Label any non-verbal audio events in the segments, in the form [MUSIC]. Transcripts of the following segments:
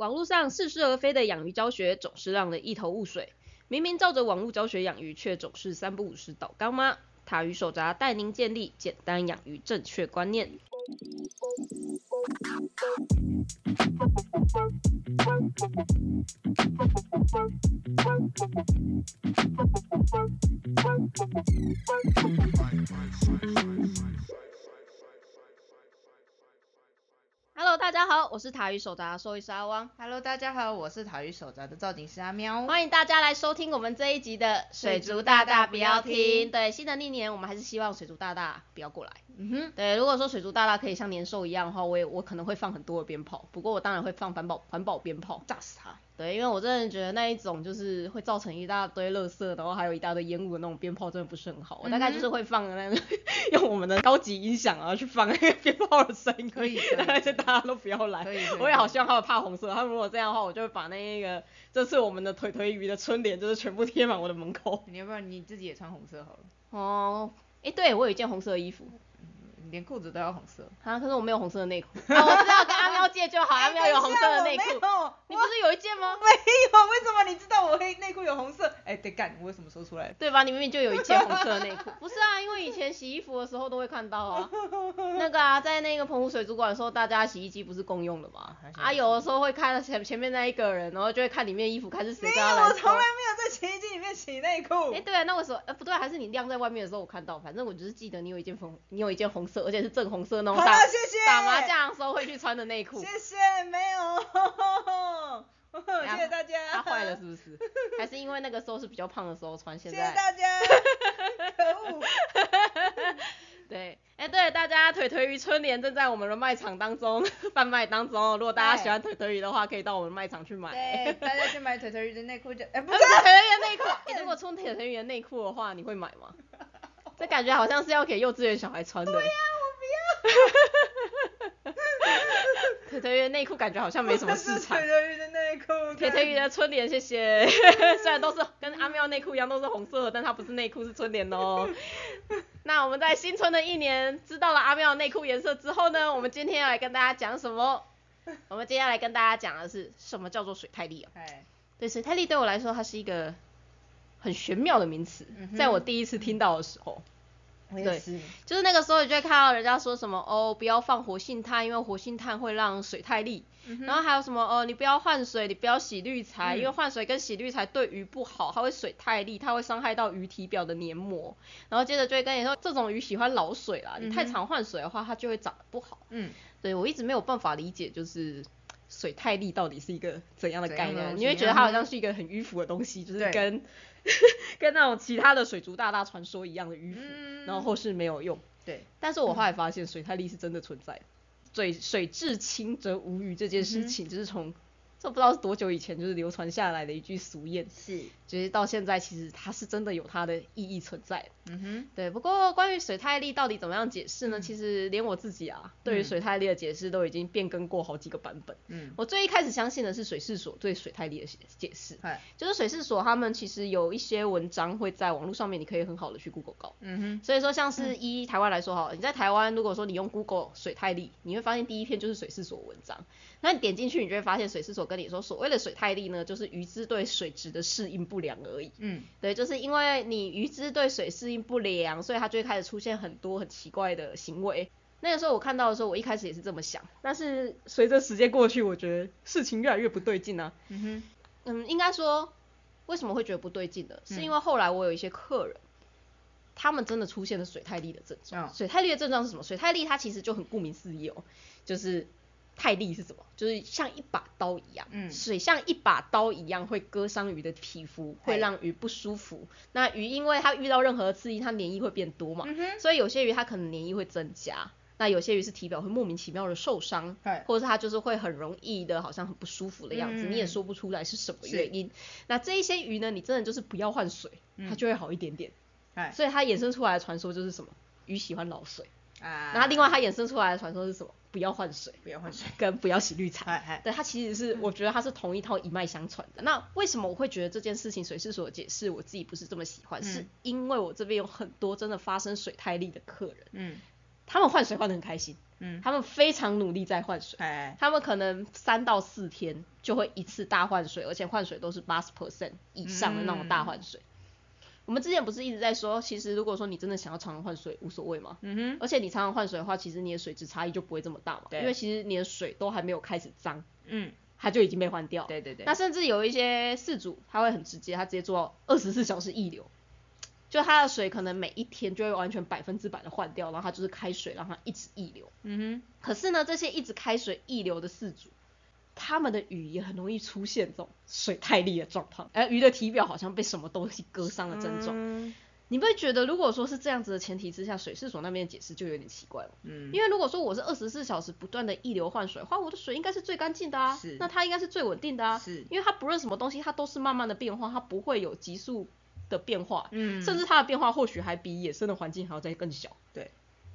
网络上似是而非的养鱼教学总是让人一头雾水，明明照着网络教学养鱼，却总是三不五时倒缸吗？塔鱼手札带您建立简单养鱼正确观念。Hello，大家好，我是塔鱼手札兽医师阿汪，Hello，大家好，我是塔鱼手札的造景师阿喵。欢迎大家来收听我们这一集的水族大大不要听。对，新的一年我们还是希望水族大大不要过来。嗯哼，对，如果说水族大大可以像年兽一样的话，我也我可能会放很多的鞭炮，不过我当然会放环保环保鞭炮。炸死他！对，因为我真的觉得那一种就是会造成一大堆垃圾，然后还有一大堆烟雾的那种鞭炮，真的不是很好。我大概就是会放那个 [LAUGHS] 用我们的高级音响啊去放那个鞭炮的声音，可以但是大家都不要来。我也好希望他们怕红色，他们如果这样的话，我就会把那个这次我们的腿腿鱼的春联就是全部贴满我的门口。你要不然你自己也穿红色好了，哦，诶，对我有一件红色的衣服，你连裤子都要红色。啊，可是我没有红色的内裤。啊，[LAUGHS] 我知道跟阿喵借就好，阿喵有红色的内裤。你不是有一件吗？没有，为什么你知道我黑内裤有红色？哎，得干，我为什么说出来？对吧？你明明就有一件红色的内裤。[LAUGHS] 不是啊，因为以前洗衣服的时候都会看到啊。[LAUGHS] 那个啊，在那个澎湖水族馆的时候，大家洗衣机不是共用的吗？啊，有的时候会看前前面那一个人，然后就会看里面衣服，看是谁没有，跟他来我从来。没有在洗衣机里面洗内裤。哎、对啊，那为什么？呃，不对，还是你晾在外面的时候我看到，反正我就是记得你有一件红，你有一件红色，而且是正红色那种打好，谢谢。打麻。将的时候会去穿的内裤。谢谢，没有。[LAUGHS] 谢谢大家。它坏了是不是？还是因为那个时候是比较胖的时候穿，现谢谢在？大家。[LAUGHS] 可恶。[LAUGHS] 对，哎、对，大家腿腿鱼春联正在我们的卖场当中贩卖当中哦。如果大家喜欢腿腿鱼的话，可以到我们卖场去买。对，大家去买腿腿鱼的内裤就，哎，不不是是腿腿鱼的内裤。哎、如果出腿腿鱼的内裤的话，你会买吗？这感觉好像是要给幼稚园小孩穿的。对呀、我不要。[LAUGHS] 腿腿鱼的内裤感觉好像没什么市场腿。腿鱼的内裤。铁腿鱼的春联，谢谢。[LAUGHS] 虽然都是跟阿喵内裤一样都是红色的，但它不是内裤，是春联哦。[LAUGHS] 那我们在新春的一年知道了阿喵的内裤颜色之后呢，我们今天要来跟大家讲什么？我们接下来跟大家讲的是什么叫做水太力啊？哎，对，水太力对我来说，它是一个很玄妙的名词在我第一次听到的时候，对我也是。就是那个时候，你就会看到人家说什么哦，不要放活性炭，因为活性炭会让水太利。然后还有什么哦，你不要换水，你不要洗滤材，嗯因为换水跟洗滤材对鱼不好，它会水太利，它会伤害到鱼体表的黏膜。然后接着就会跟你说，这种鱼喜欢老水啦，你太常换水的话，它就会长得不好。嗯，对我一直没有办法理解，就是水太利到底是一个怎样的概念？你会觉得它好嗯像是一个很迂腐的东西，就是跟 [LAUGHS] 跟那种其他的水族大大传说一样的迂腐，嗯。然后后世没有用。对，但是我后来发现水太利是真的存在的，水水至清则无鱼这件事情，就是从这不知道是多久以前就是流传下来的一句俗谚，是。就是到现在其实它是真的有它的意义存在。嗯哼。对，不过关于水太力到底怎么样解释呢？嗯其实连我自己啊，对于嗯水太力的解释都已经变更过好几个版本。嗯。我最一开始相信的是水事所对水太力的解解释，嗨。就是水事所他们其实有一些文章会在网络上面，你可以很好的去 Google 搞。嗯哼。所以说，像是一台湾来说哈，你在台湾如果说你用 Google 水太力，你会发现第一篇就是水事所文章。那你点进去，你就会发现水事所跟你说，所谓的水太力呢，就是鱼之对水质的适应不良而已。嗯。对，就是因为你鱼只对水适应不良，所以它就会开始出现很多很奇怪的行为。那个时候我看到的时候，我一开始也是这么想，但是随着时间过去，我觉得事情越来越不对劲啊。嗯哼。嗯，应该说为什么会觉得不对劲的，是因嗯为后来我有一些客人，他们真的出现了水太力的症状。嗯水太力的症状是什么？水太力它其实就很顾名思义哦，就是太利是什么？就是像一把刀一样，嗯水像一把刀一样会割伤鱼的皮肤，会让鱼不舒服。那鱼因为它遇到任何的刺激，它黏液会变多嘛，嗯哼。所以有些鱼它可能黏液会增加。那有些鱼是体表会莫名其妙的受伤嗨，或者是它就是会很容易的，好像很不舒服的样子，嗯你也说不出来是什么原因。那这一些鱼呢，你真的就是不要换水，它嗯就会好一点点。嗨。所以它衍生出来的传说就是什么？鱼喜欢老水。啊。然后另外它衍生出来的传说是什么？不要换水，不要换水。[LAUGHS] 跟不要洗滤材。嗨嗨。对，它其实是我觉得它是同一套一脉相传的。那为什么我会觉得这件事情水事所的解释我自己不是这么喜欢？是嗯因为我这边有很多真的发生水太力的客人，嗯。他们换水换的很开心，嗯，他们非常努力在换水，哎，他们可能三到四天就会一次大换水，而且换水都是八十 percent 以上的那种大换水。我们之前不是一直在说，其实如果说你真的想要常常换水，无所谓嘛。嗯哼，而且你常常换水的话，其实你的水质差异就不会这么大嘛。对因为其实你的水都还没有开始脏，嗯，它就已经被换掉。对对对，那甚至有一些事主，他会很直接，他直接做到二十四小时溢流，就他的水可能每一天就会完全百分之百的换掉，然后他就是开水让它一直溢流。嗯哼可是呢，这些一直开水溢流的事主，他们的鱼也很容易出现这种水太利的状况，而鱼的体表好像被什么东西割伤哼，的症状。嗯。你不会觉得，如果说是这样子的前提之下，水事所那边的解释就有点奇怪了？嗯，因为如果说我是二十四小时不断的溢流换水的话，我的水应该是最干净的啊。是，那它应该是最稳定的啊，是。因为它不论什么东西，它都是慢慢的变化，它不会有急速的变化，嗯，甚至它的变化或许还比野生的环境还要再更小，对，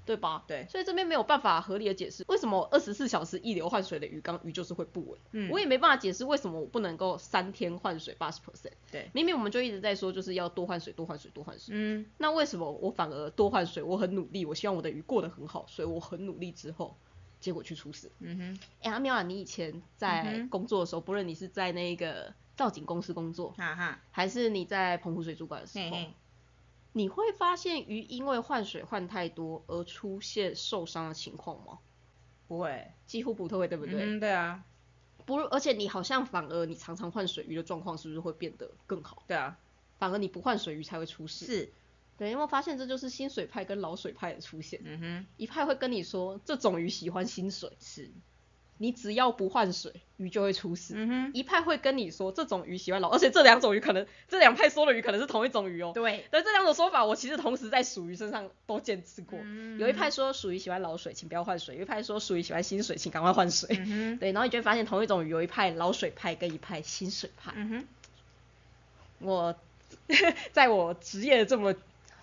对吧？对。所以这边没有办法合理的解释为什么二十四小时一流换水的鱼缸鱼就是会不稳，嗯。我也没办法解释为什么我不能够三天换水八十 percent，对，明明我们就一直在说就是要多换水多换水多换水，嗯，那为什么我反而多换水？我很努力，我希望我的鱼过得很好，所以我很努力之后，结果去出事。嗯哼，哎、阿喵啊，你以前嗯在工作的时候，不论你是在那个造景公司工作，哈哈，还是你在澎湖水族馆的时候，嘿嘿，你会发现鱼因为换水换太多而出现受伤的情况吗？不会，几乎不会，对不对？嗯，对啊，不，而且你好像反而你常常换水，鱼的状况是不是会变得更好？对啊，反而你不换水，鱼才会出事。是，对，有没有发现这就是新水派跟老水派的出现？嗯哼，一派会跟你说这种鱼喜欢新水，是，你只要不换水，鱼就会出事。嗯哼，一派会跟你说这种鱼喜欢老，而且这两种鱼可能这两派说的鱼可能是同一种鱼哦。对，但这两种说法，我其实同时在属鱼身上都见识过。嗯有一派说属鱼喜欢老水，请不要换水；有一派说属鱼喜欢新水，请赶快换水。嗯哼，对，然后你就会发现同一种鱼有一派老水派跟一派新水派。嗯哼，我 [LAUGHS] 在我职业的这么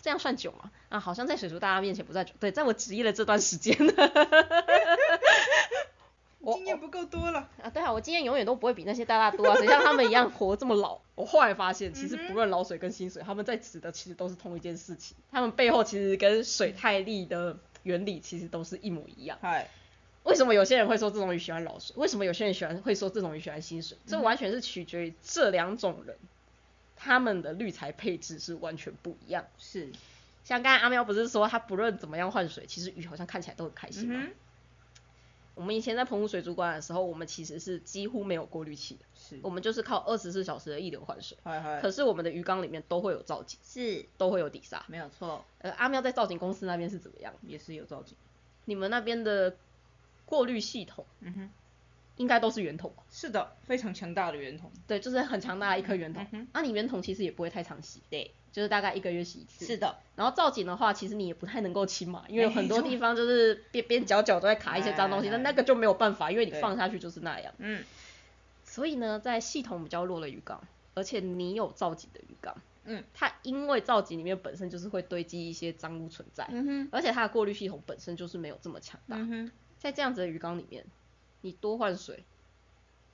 这样算久吗？啊，好像在水族大家面前不算久。对，在我职业的这段时间，[LAUGHS] 我经验不够多了，啊，对啊，我经验永远都不会比那些大大多啊，谁像他们一样活这么老？[LAUGHS] 我后来发现，其实不论老水跟新水，他们在指的其实都是同一件事情，他们背后其实跟水太力的原理其实都是一模一样。嗨，为什么有些人会说这种鱼喜欢老水？为什么有些人喜欢会说这种鱼喜欢新水？这完全是取决于这两种人，他们的滤材配置是完全不一样。是，像刚才阿喵不是说他不论怎么样换水，其实鱼好像看起来都很开心吗？我们以前在澎湖水族馆的时候，我们其实是几乎没有过滤器的，是，我们就是靠二十四小时的溢流换水。嗨嗨，可是我们的鱼缸里面都会有造景，是，都会有底沙。没有错，呃，阿喵在造景公司那边是怎么样？也是有造景，你们那边的过滤系统嗯哼，应该都是圆筒吧？是的，非常强大的圆筒，对，就是很强大的一颗圆筒。那、你圆筒其实也不会太常洗，对，就是大概一个月洗一次。是的，然后造景的话，其实你也不太能够清嘛，因为有很多地方就是边边角角都在卡一些脏东西，哎但那个就没有办法，因为你放下去就是那样。嗯，所以呢，在系统比较弱的鱼缸，而且你有造景的鱼缸，嗯，它因为造景里面本身就是会堆积一些脏污存在，嗯哼，而且它的过滤系统本身就是没有这么强大，嗯哼，在这样子的鱼缸里面，你多换水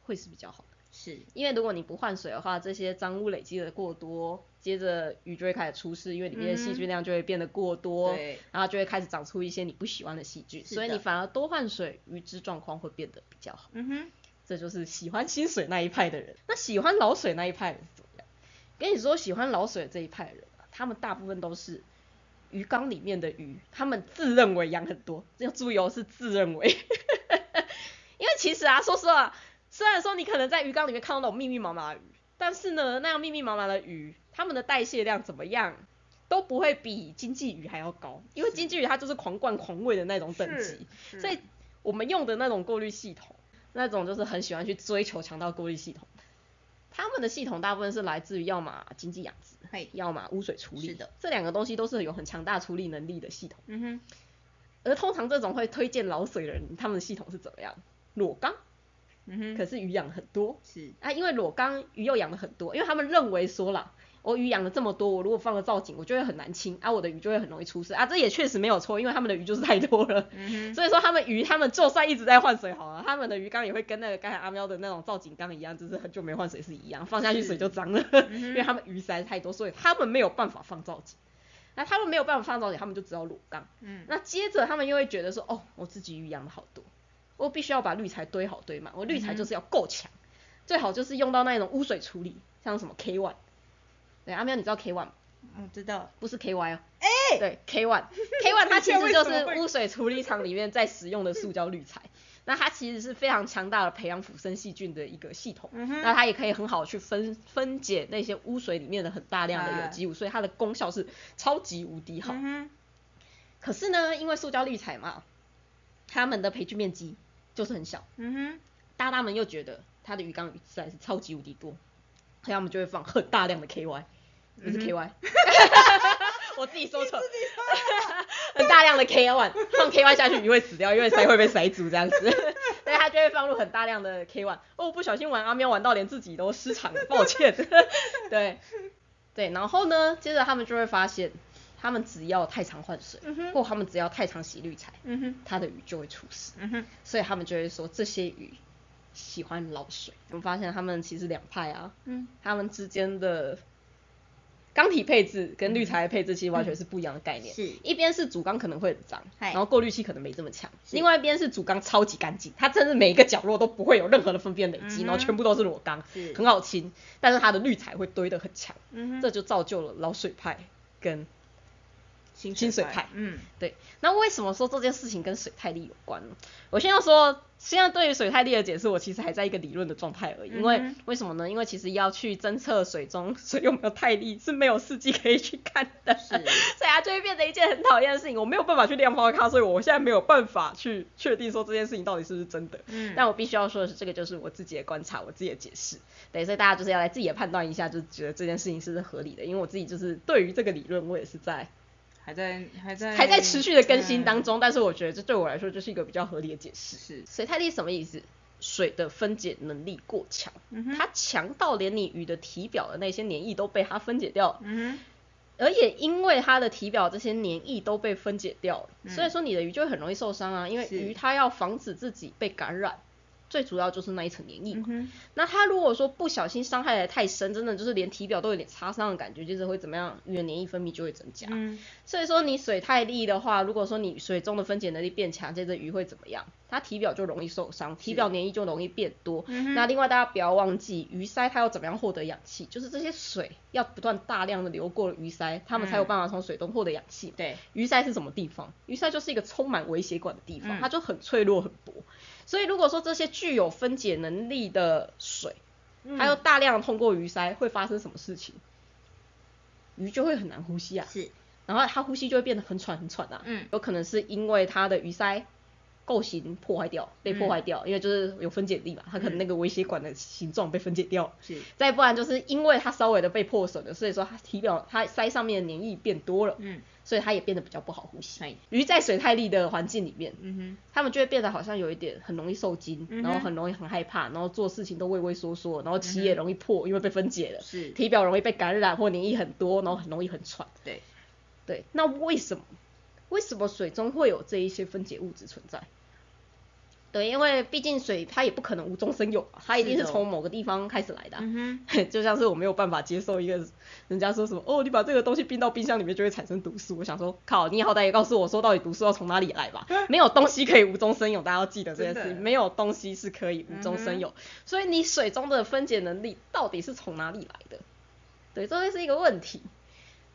会是比较好的。是，因为如果你不换水的话，这些脏污累积的过多，接着鱼就会开始出事，因为里面的细菌量就会变得过多，对，然后就会开始长出一些你不喜欢的细菌，所以你反而多换水，鱼质状况会变得比较好。嗯哼，这就是喜欢新水那一派的人。那喜欢老水那一派怎么样？跟你说，喜欢老水的这一派人啊，他们大部分都是鱼缸里面的鱼，他们自认为养很多，要注意哦，是自认为。因为其实啊，说实话，虽然说你可能在鱼缸里面看到那种密密麻麻的鱼，但是呢，那样密密麻麻的鱼，它们的代谢量怎么样？都不会比经济鱼还要高，因为是经济鱼它就是狂灌狂喂的那种等级，所以我们用的那种过滤系统，那种就是很喜欢去追求强到过滤系统。他们的系统大部分是来自于要么经济养殖，嘿，要么污水处理。是的，这两个东西都是有很强大处理能力的系统。嗯哼，而通常这种会推荐老水的人，他们的系统是怎么样？裸缸，嗯哼，可是鱼养很多。是，啊，因为裸缸鱼又养了很多，因为他们认为说啦，我鱼养了这么多，我如果放了造景，我就会很难清啊，我的鱼就会很容易出事。啊，这也确实没有错，因为他们的鱼就是太多了。嗯，所以说他们鱼，他们就算一直在换水好了，他们的鱼缸也会跟那个刚才阿喵的那种造景缸一样，就是很久没换水是一样，放下去水就脏了，[LAUGHS] 因为他们鱼实在是太多，所以他们没有办法放造景。那他们没有办法放造景，他们就只好裸缸。嗯。那接着他们又会觉得说，哦，我自己鱼养了好多，我必须要把滤材堆好堆满，我滤材就是要够强，最好就是用到那种污水处理，像什么 K one。对，阿喵，你知道 K one 吗？我知道。不是 K Y 哦，哎、对 K one，K [LAUGHS] one 它其实就是污水处理厂里面在使用的塑胶滤材。那它其实是非常强大的培养腐生细菌的一个系统，嗯那它也可以很好去分分解那些污水里面的很大量的有机物，所以它的功效是超级无敌好。嗯。可是呢，因为塑胶滤材嘛，它们的培菌面积就是很小，嗯哼。大大们又觉得他的鱼缸鱼实在是超级无敌多，所以他们就会放很大量的 KY，不是 KY，、[LAUGHS] 我自己说错，[LAUGHS] 很大量的 KY，放 KY 下去鱼会死掉，因为鳃会被塞住这样子，[LAUGHS] 所以他就会放入很大量的 KY。哦，不小心玩阿喵玩到连自己都失常，抱歉。对，对，然后呢，接着他们就会发现，他们只要太常换水，嗯或他们只要太常洗滤材，嗯哼。它的鱼就会出事。所以他们就会说这些鱼喜欢老水。我们发现他们其实两派啊，嗯。他们之间的缸体配置跟滤材的配置其实完全是不一样的概念。是一边是主缸可能会很脏，然后过滤器可能没这么强；另外一边是主缸超级干净，它真的每一个角落都不会有任何的粪便累积，嗯然后全部都是裸缸，很好清。但是它的滤材会堆得很强。这就造就了老水派跟清清水派嗯。对，那为什么说这件事情跟水太力有关呢？我先要说，现在对于水太力的解释，我其实还在一个理论的状态而已。因为、嗯为什么呢？因为其实要去侦测水中 [LAUGHS] 水有没有太力是没有试剂可以去看的，是 [LAUGHS] 所以它就会变成一件很讨厌的事情。我没有办法去量化它，所以我现在没有办法去确定说这件事情到底是不是真的。嗯但我必须要说的是，这个就是我自己的观察，我自己的解释。对，所以大家就是要来自己的判断一下，就觉得这件事情是不是合理的。因为我自己就是对于这个理论，我也是在还在还在还在持续的更新当嗯中，但是我觉得这对我来说就是一个比较合理的解释。是。水太力什么意思？水的分解能力过强，嗯它强到连你鱼的体表的那些黏液都被它分解掉了，嗯而也因为它的体表这些黏液都被分解掉了，嗯。所以说你的鱼就会很容易受伤啊，因为鱼它要防止自己被感染，最主要就是那一层黏液嘛。嗯那它如果说不小心伤害的太深，真的就是连体表都有点擦伤的感觉，就是会怎么样？鱼的黏液分泌就会增加。嗯所以说你水太利的话，如果说你水中的分解能力变强，这只鱼会怎么样？它体表就容易受伤，体表黏液就容易变多。嗯那另外大家不要忘记，鱼鳃它要怎么样获得氧气？就是这些水要不断大量的流过鱼鳃，它们才有办法从水中获得氧气。对鱼鳃是什么地方？鱼鳃就是一个充满微血管的地方，嗯它就很脆弱很薄。所以如果说这些具有分解能力的水，嗯还有大量地通过鱼鳃，会发生什么事情？鱼就会很难呼吸啊。是然后它呼吸就会变得很喘很喘啊，嗯有可能是因为它的鱼鳃构型破坏掉，被破坏掉，因为就是有分解力嘛，它可能那个微血管的形状被分解掉，是。再不然就是因为它稍微的被破损了，所以说它体表它鳃上面的黏液变多了，嗯。所以它也变得比较不好呼吸。鱼在水太力的环境里面，嗯哼。它们就会变得好像有一点很容易受惊，嗯然后很容易很害怕，然后做事情都畏畏缩缩，然后鳍也容易破，因为被分解了，是。体表容易被感染或黏液很多，然后很容易很喘。对。对，那为什么？为什么水中会有这一些分解物质存在？对，因为毕竟水它也不可能无中生有嘛，它一定是从某个地方开始来的啊、嗯就像是我没有办法接受一个人家说什么哦，你把这个东西冰到冰箱里面就会产生毒素。我想说，靠，你好歹也告诉我说到底毒素要从哪里来吧？[LAUGHS] 没有东西可以无中生有，大家要记得这件事情，没有东西是可以无中生有。所以你水中的分解能力到底是从哪里来的？对，这会是一个问题。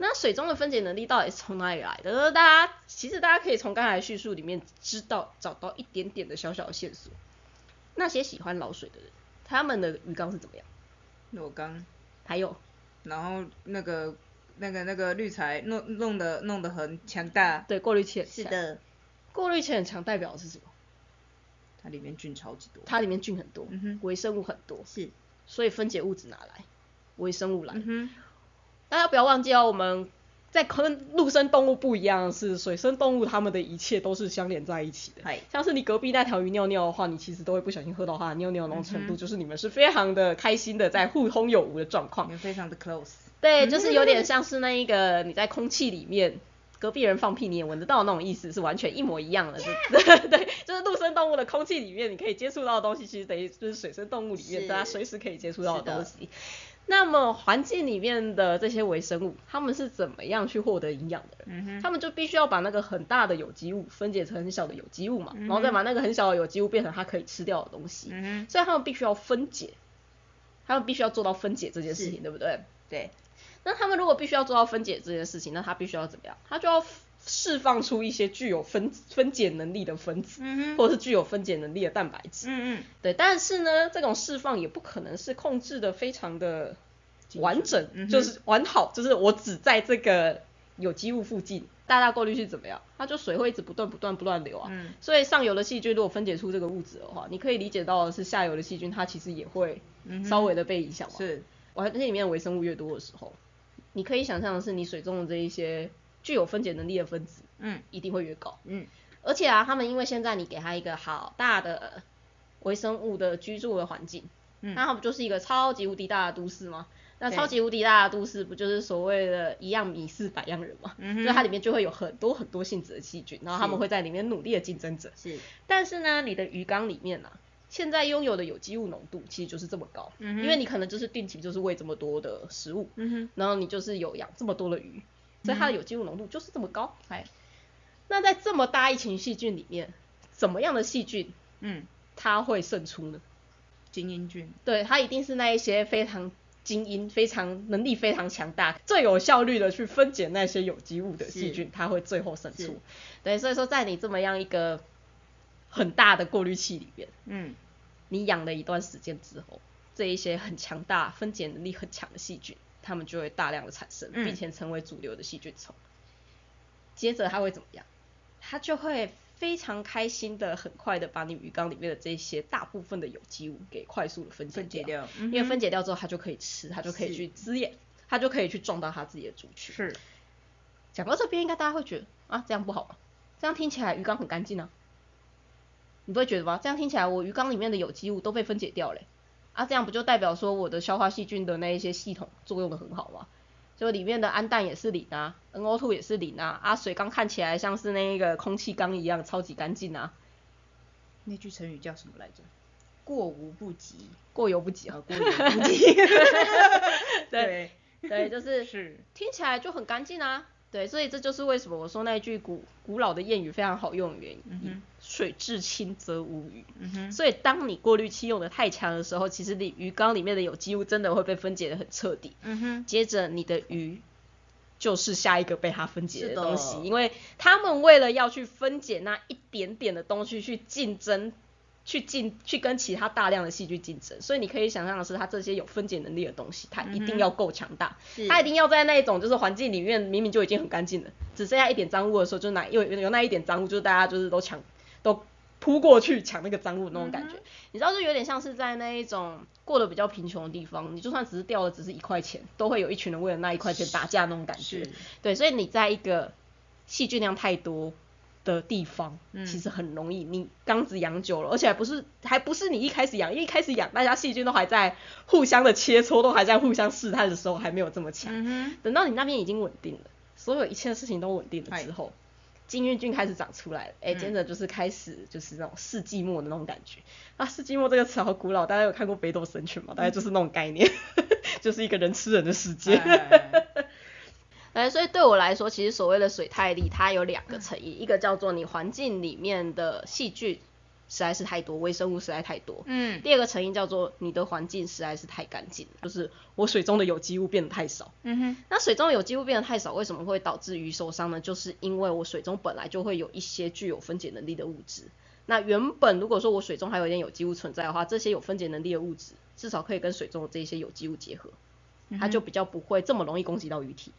那水中的分解能力到底是从哪里来的？大家其实大家可以从刚才的叙述里面知道找到一点点的小小的线索。那些喜欢老水的人，他们的鱼缸是怎么样？裸缸，还有然后那个那个那个滤材弄弄得弄得很强大，对过滤器很强，是的，过滤器很强代表的是什么？它里面菌超级多，它里面菌很多，嗯哼微生物很多，是，所以分解物质哪来？微生物来。嗯哼，大家不要忘记哦，我们在跟陆生动物不一样的是，水生动物它们的一切都是相连在一起的。嗨像是你隔壁那条鱼尿尿的话，你其实都会不小心喝到它的尿尿那种程度，嗯就是你们是非常的开心的在互通有无的状况你。们非常的 close，对，就是有点像是那一个你在空气里面。隔壁人放屁你也闻得到那种意思是完全一模一样的，就 [LAUGHS] 对，就是陆生动物的空气里面你可以接触到的东西，其实等于就是水生动物里面大家随时可以接触到的东西。那么环境里面的这些微生物，他们是怎么样去获得营养的？他们就必须要把那个很大的有机物分解成很小的有机物嘛，嗯然后再把那个很小的有机物变成它可以吃掉的东西，嗯，所以他们必须要分解，他们必须要做到分解这件事情，对不对？对，那他们如果必须要做到分解这件事情，那他必须要怎么样？他就要释放出一些具有分分解能力的分子，或者是具有分解能力的蛋白质。嗯嗯，对，但是呢，这种释放也不可能是控制的非常的完整，嗯就是完好，就是我只在这个有机物附近，大大过滤器怎么样？它就水会一直不断不断不断流啊。嗯所以上游的细菌如果分解出这个物质的话，你可以理解到的是下游的细菌它其实也会稍微的被影响嘛。是，环境里面的微生物越多的时候，你可以想象的是你水中的这一些具有分解能力的分子嗯一定会越高。嗯而且啊，他们因为现在你给他一个好大的微生物的居住的环境，嗯那他不就是一个超级无敌大的都市吗？那超级无敌大的都市不就是所谓的一样米饲百样人吗？嗯哼所以 [LAUGHS] 它里面就会有很多很多性质的细菌，然后他们会在里面努力的竞争者。是，但是呢，你的鱼缸里面呢、啊，现在拥有的有机物浓度其实就是这么高，嗯哼因为你可能就是定期就是喂这么多的食物，嗯哼，然后你就是有养这么多的鱼，所以它的有机物浓度就是这么高。哎，那在这么大一群细菌里面，怎么样的细菌嗯，它会胜出呢？精英菌，对，它一定是那一些非常精英、非常能力非常强大、最有效率的去分解那些有机物的细菌，它会最后胜出。对，所以说在你这么样一个很大的过滤器里面，嗯你养了一段时间之后，这一些很强大、分解能力很强的细菌，它们就会大量的产生，嗯并且成为主流的细菌丛。接着它会怎么样？它就会非常开心的、很快的把你鱼缸里面的这些大部分的有机物给快速的分解掉，因为分解掉之后，它就可以吃，它就可以去滋养，它就可以去壮大它自己的族群。是，讲到这边，应该大家会觉得啊，这样不好吗？这样听起来鱼缸很干净啊，你不会觉得吗？这样听起来我鱼缸里面的有机物都被分解掉了欸、啊，这样不就代表说我的消化细菌的那一些系统作用的很好吗？就里面的氨氮也是零啊，NO2 也是零啊，啊水缸看起来像是那个空气缸一样超级干净啊，那句成语叫什么来着？过无不及，过犹不及啊。啊，过犹不及，[LAUGHS] 对对，就是是，听起来就很干净啊。对，所以这就是为什么我说那句古古老的谚语非常好用的原因。嗯水至清则无鱼。嗯，所以当你过滤器用的太强的时候，其实你鱼缸里面的有机物真的会被分解的很彻底。嗯哼，接着你的鱼就是下一个被它分解的的东西，因为他们为了要去分解那一点点的东西去竞争。去竞去跟其他大量的细菌竞争，所以你可以想象的是，它这些有分解能力的东西，它一定要够强大，是。它一定要在那一种就是环境里面明明就已经很干净了，只剩下一点脏物的时候，就拿有有那一点脏物，就是大家就是都抢都扑过去抢那个脏物那种感觉，你知道，就有点像是在那一种过得比较贫穷的地方，你就算只是掉了只是一块钱，都会有一群人为了那一块钱打架那种感觉。对，所以你在一个细菌量太多的地方，嗯其实很容易，你缸子养久了，而且还不是还不是你一开始养，因为一开始养大家细菌都还在互相的切磋，都还在互相试探的时候，还没有这么强。嗯，等到你那边已经稳定了，所有一切事情都稳定了之后，金运菌开始长出来了，哎、嗯接着就是开始就是那种世纪末的那种感觉。啊，世纪末这个词好古老，大家有看过《北斗神拳》吗？大概就是那种概念，[LAUGHS] 就是一个人吃人的世界。哎哎哎哎，所以对我来说，其实所谓的水太力，它有两个成因，一个叫做你环境里面的细菌实在是太多，微生物实在太多。嗯，第二个成因叫做你的环境实在是太干净，就是我水中的有机物变得太少。嗯哼，那水中有机物变得太少，为什么会导致鱼受伤呢？就是因为我水中本来就会有一些具有分解能力的物质。那原本如果说我水中还有一点有机物存在的话，这些有分解能力的物质至少可以跟水中的这些有机物结合，它就比较不会这么容易攻击到鱼体。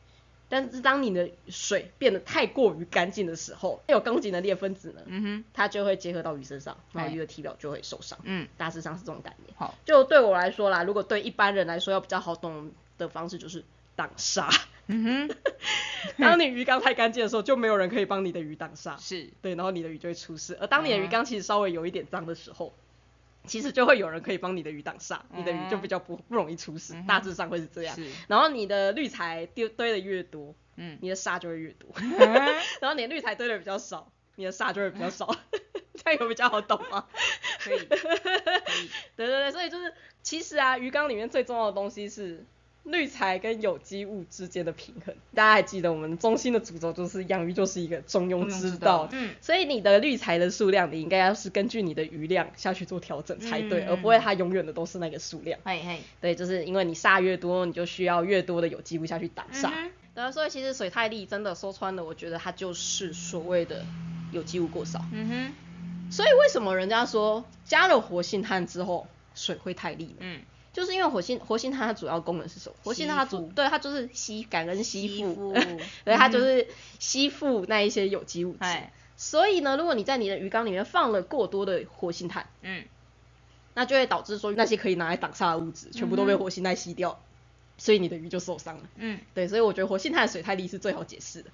但是当你的水变得太过于干净的时候，有攻击能力的分子呢，嗯哼，它就会结合到鱼身上，然后哎鱼的体表就会受伤。嗯，大致上是这种概念。好，就对我来说啦，如果对一般人来说要比较好懂的方式就是挡沙。嗯哼，[LAUGHS] 当你鱼缸太干净的时候，就没有人可以帮你的鱼挡沙。是，对，然后你的鱼就会出事。而当你的鱼嗯缸其实稍微有一点脏的时候，其实就会有人可以帮你的鱼挡煞，你的鱼就比较不不容易出事。大致上会是这样。然后你的滤材丢堆的越多，嗯，你的煞就会越多。嗯 [LAUGHS] 然后你的滤材堆的比较少，你的煞就会比较少。[LAUGHS] 这样有比较好懂吗？可以，可以，[LAUGHS] 对对对，所以就是其实啊，鱼缸里面最重要的东西是滤材跟有机物之间的平衡。大家还记得我们中心的主轴就是养鱼就是一个中庸之道，嗯，所以你的滤材的数量，你应该要是根据你的鱼量下去做调整才对，嗯而不会它永远的都是那个数量。嘿嘿，对，就是因为你煞越多，你就需要越多的有机物下去挡煞。嗯哼对啊，所以其实水太力真的说穿了，我觉得它就是所谓的有机物过少。嗯哼，所以为什么人家说加了活性炭之后水会太力呢？嗯，就是因为活性活性炭它主要功能是什么？活性炭它主对它就是吸感恩吸附，[LAUGHS] 对它嗯就是吸附那一些有机物质。哎，所以呢，如果你在你的鱼缸里面放了过多的活性炭，嗯，那就会导致说那些可以拿来挡煞的物质全部都被活性炭吸掉，所以你的鱼就受伤了。嗯，对，所以我觉得活性炭的水太力是最好解释的。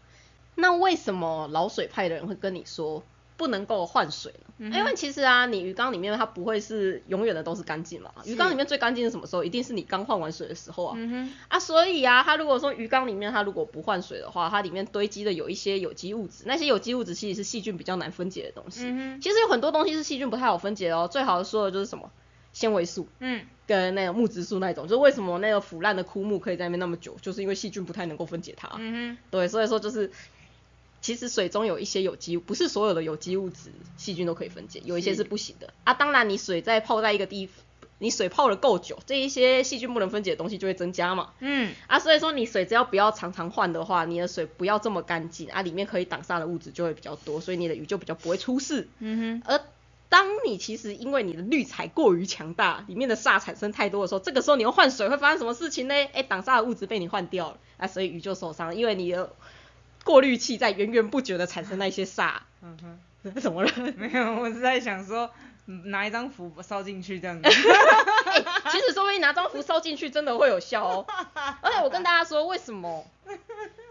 那为什么老水派的人会跟你说不能够换水因为其实啊，你鱼缸里面它不会是永远的都是干净嘛，鱼缸里面最干净是什么时候？一定是你刚换完水的时候啊。嗯，啊，所以啊，它如果说鱼缸里面它如果不换水的话，它里面堆积的有一些有机物质，那些有机物质其实是细菌比较难分解的东西。嗯，其实有很多东西是细菌不太好分解的哦，最好说的就是什么纤维素。嗯，跟那个木质素那种，就是为什么那个腐烂的枯木可以在那边那么久，就是因为细菌不太能够分解它。嗯对，所以说就是，其实水中有一些有机物，不是所有的有机物质细菌都可以分解，有一些是是不行的啊。当然，你水在泡在一个地，你水泡了够久，这一些细菌不能分解的东西就会增加嘛。嗯，啊，所以说你水只要不要常常换的话，你的水不要这么干净啊，里面可以挡煞的物质就会比较多，所以你的鱼就比较不会出事。嗯哼而当你其实因为你的滤材过于强大，里面的煞产生太多的时候，这个时候你要换水会发生什么事情呢？哎，挡煞的物质被你换掉了，啊，所以鱼就受伤了，因为你的过滤器在源源不绝的产生那些煞。嗯哼。[LAUGHS] 怎么了？没有，我是在想说，嗯拿一张符烧进去这样子。[LAUGHS] 哎、其实说不定拿张符烧进去真的会有效哦。[LAUGHS] 而且我跟大家说，为什么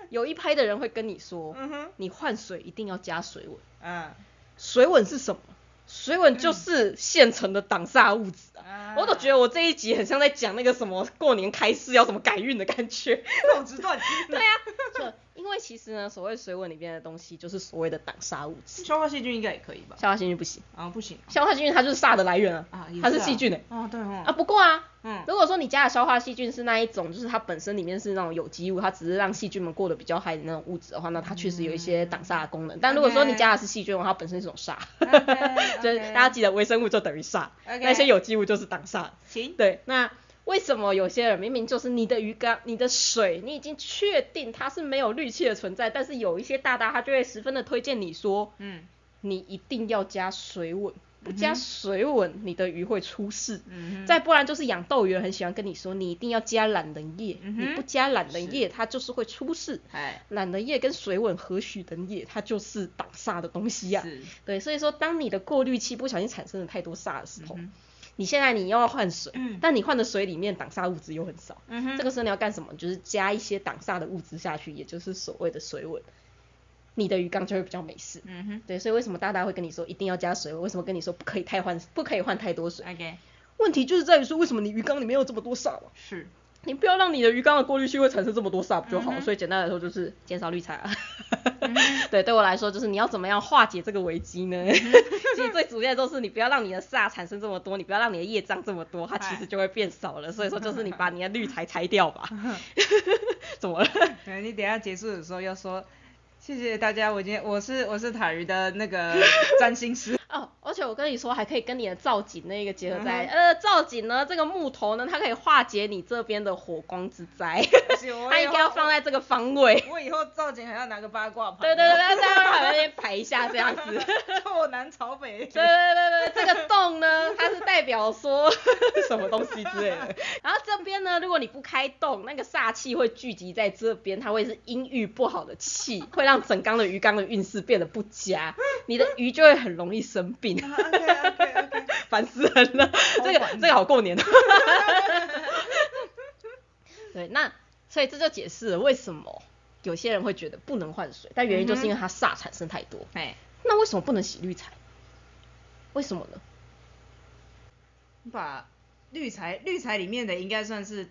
有一派的人会跟你说，嗯哼，你换水一定要加水稳。嗯，水稳是什么？水稳就是现成的挡煞物质啊。啊我都觉得我这一集很像在讲那个什么过年开市要怎么改运的感觉。那种直断对啊，就因为其实呢，所谓水稳里面的东西就是所谓的挡煞物质。消化细菌应该也可以吧？消化细菌不行，啊，不行消化细菌它就是煞的来源啊，它是啊细菌诶、哦，对哦，啊，不过啊，嗯如果说你加的消化细菌是那一种，就是它本身里面是那种有机物，它只是让细菌们过得比较嗨的那种物质的话，那它确实有一些挡煞的功能。但如果说你加的是细菌的话，它本身是一种煞 [LAUGHS] 就是大家记得微生物就等于煞那些有机物就是挡煞。行，对，那为什么有些人明明就是你的鱼缸、你的水，你已经确定它是没有氯气的存在，但是有一些大大他就会十分的推荐你说，嗯你一定要加水稳，不加水稳，你的鱼会出事。再不然就是养斗鱼人很喜欢跟你说，你一定要加懒人液，嗯你不加懒人液，它就是会出事。哎，懒人液跟水稳何许人也？它就是挡煞的东西呀、是，对，所以说当你的过滤器不小心产生了太多煞的时候，嗯你现在你要换水，嗯但你换的水里面挡煞物质又很少，嗯哼，这个时候你要干什么？就是加一些挡煞的物质下去，也就是所谓的水稳，你的鱼缸就会比较没事。嗯哼对，所以为什么大大会跟你说一定要加水稳？为什么跟你说不可以太换，不可以换太多水？，OK，问题就是在于说，为什么你鱼缸里面有这么多煞嘛？是，你不要让你的鱼缸的过滤器会产生这么多煞不就好？嗯所以简单来说就是减少滤材啊。[LAUGHS] 对，对我来说就是你要怎么样化解这个危机呢？嗯 [LAUGHS] 其实最主要就是你不要让你的 sb 产生这么多，你不要让你的业障这么多，它其实就会变少了。所以说就是你把你的滤材拆掉吧。[LAUGHS] 怎么了？你等下结束的时候要说，谢谢大家，我今天我是我是塔鱼的那个占星师，哦，而且我跟你说，还可以跟你的造景那个结合在，嗯呃，造景呢，这个木头呢，它可以化解你这边的火光之灾，它应该要放在这个方位。我以后造景还要拿个八卦盘，对对对对，这样在那边排一下这样子。坐南朝北，对对对对，这个洞呢，它是代表说什么东西之类的。然后这边呢，如果你不开洞，那个煞气会聚集在这边，它会是阴郁不好的气，会让整缸的鱼缸的运势变得不佳，你的鱼就会很容易生病。OK OK OK，烦死人了，这个烦这个好过年。[LAUGHS] 对，那所以这就解释了为什么有些人会觉得不能换水，但原因就是因为它煞产生太多。哎，那为什么不能洗滤材？为什么呢？把滤材滤材里面的应该算是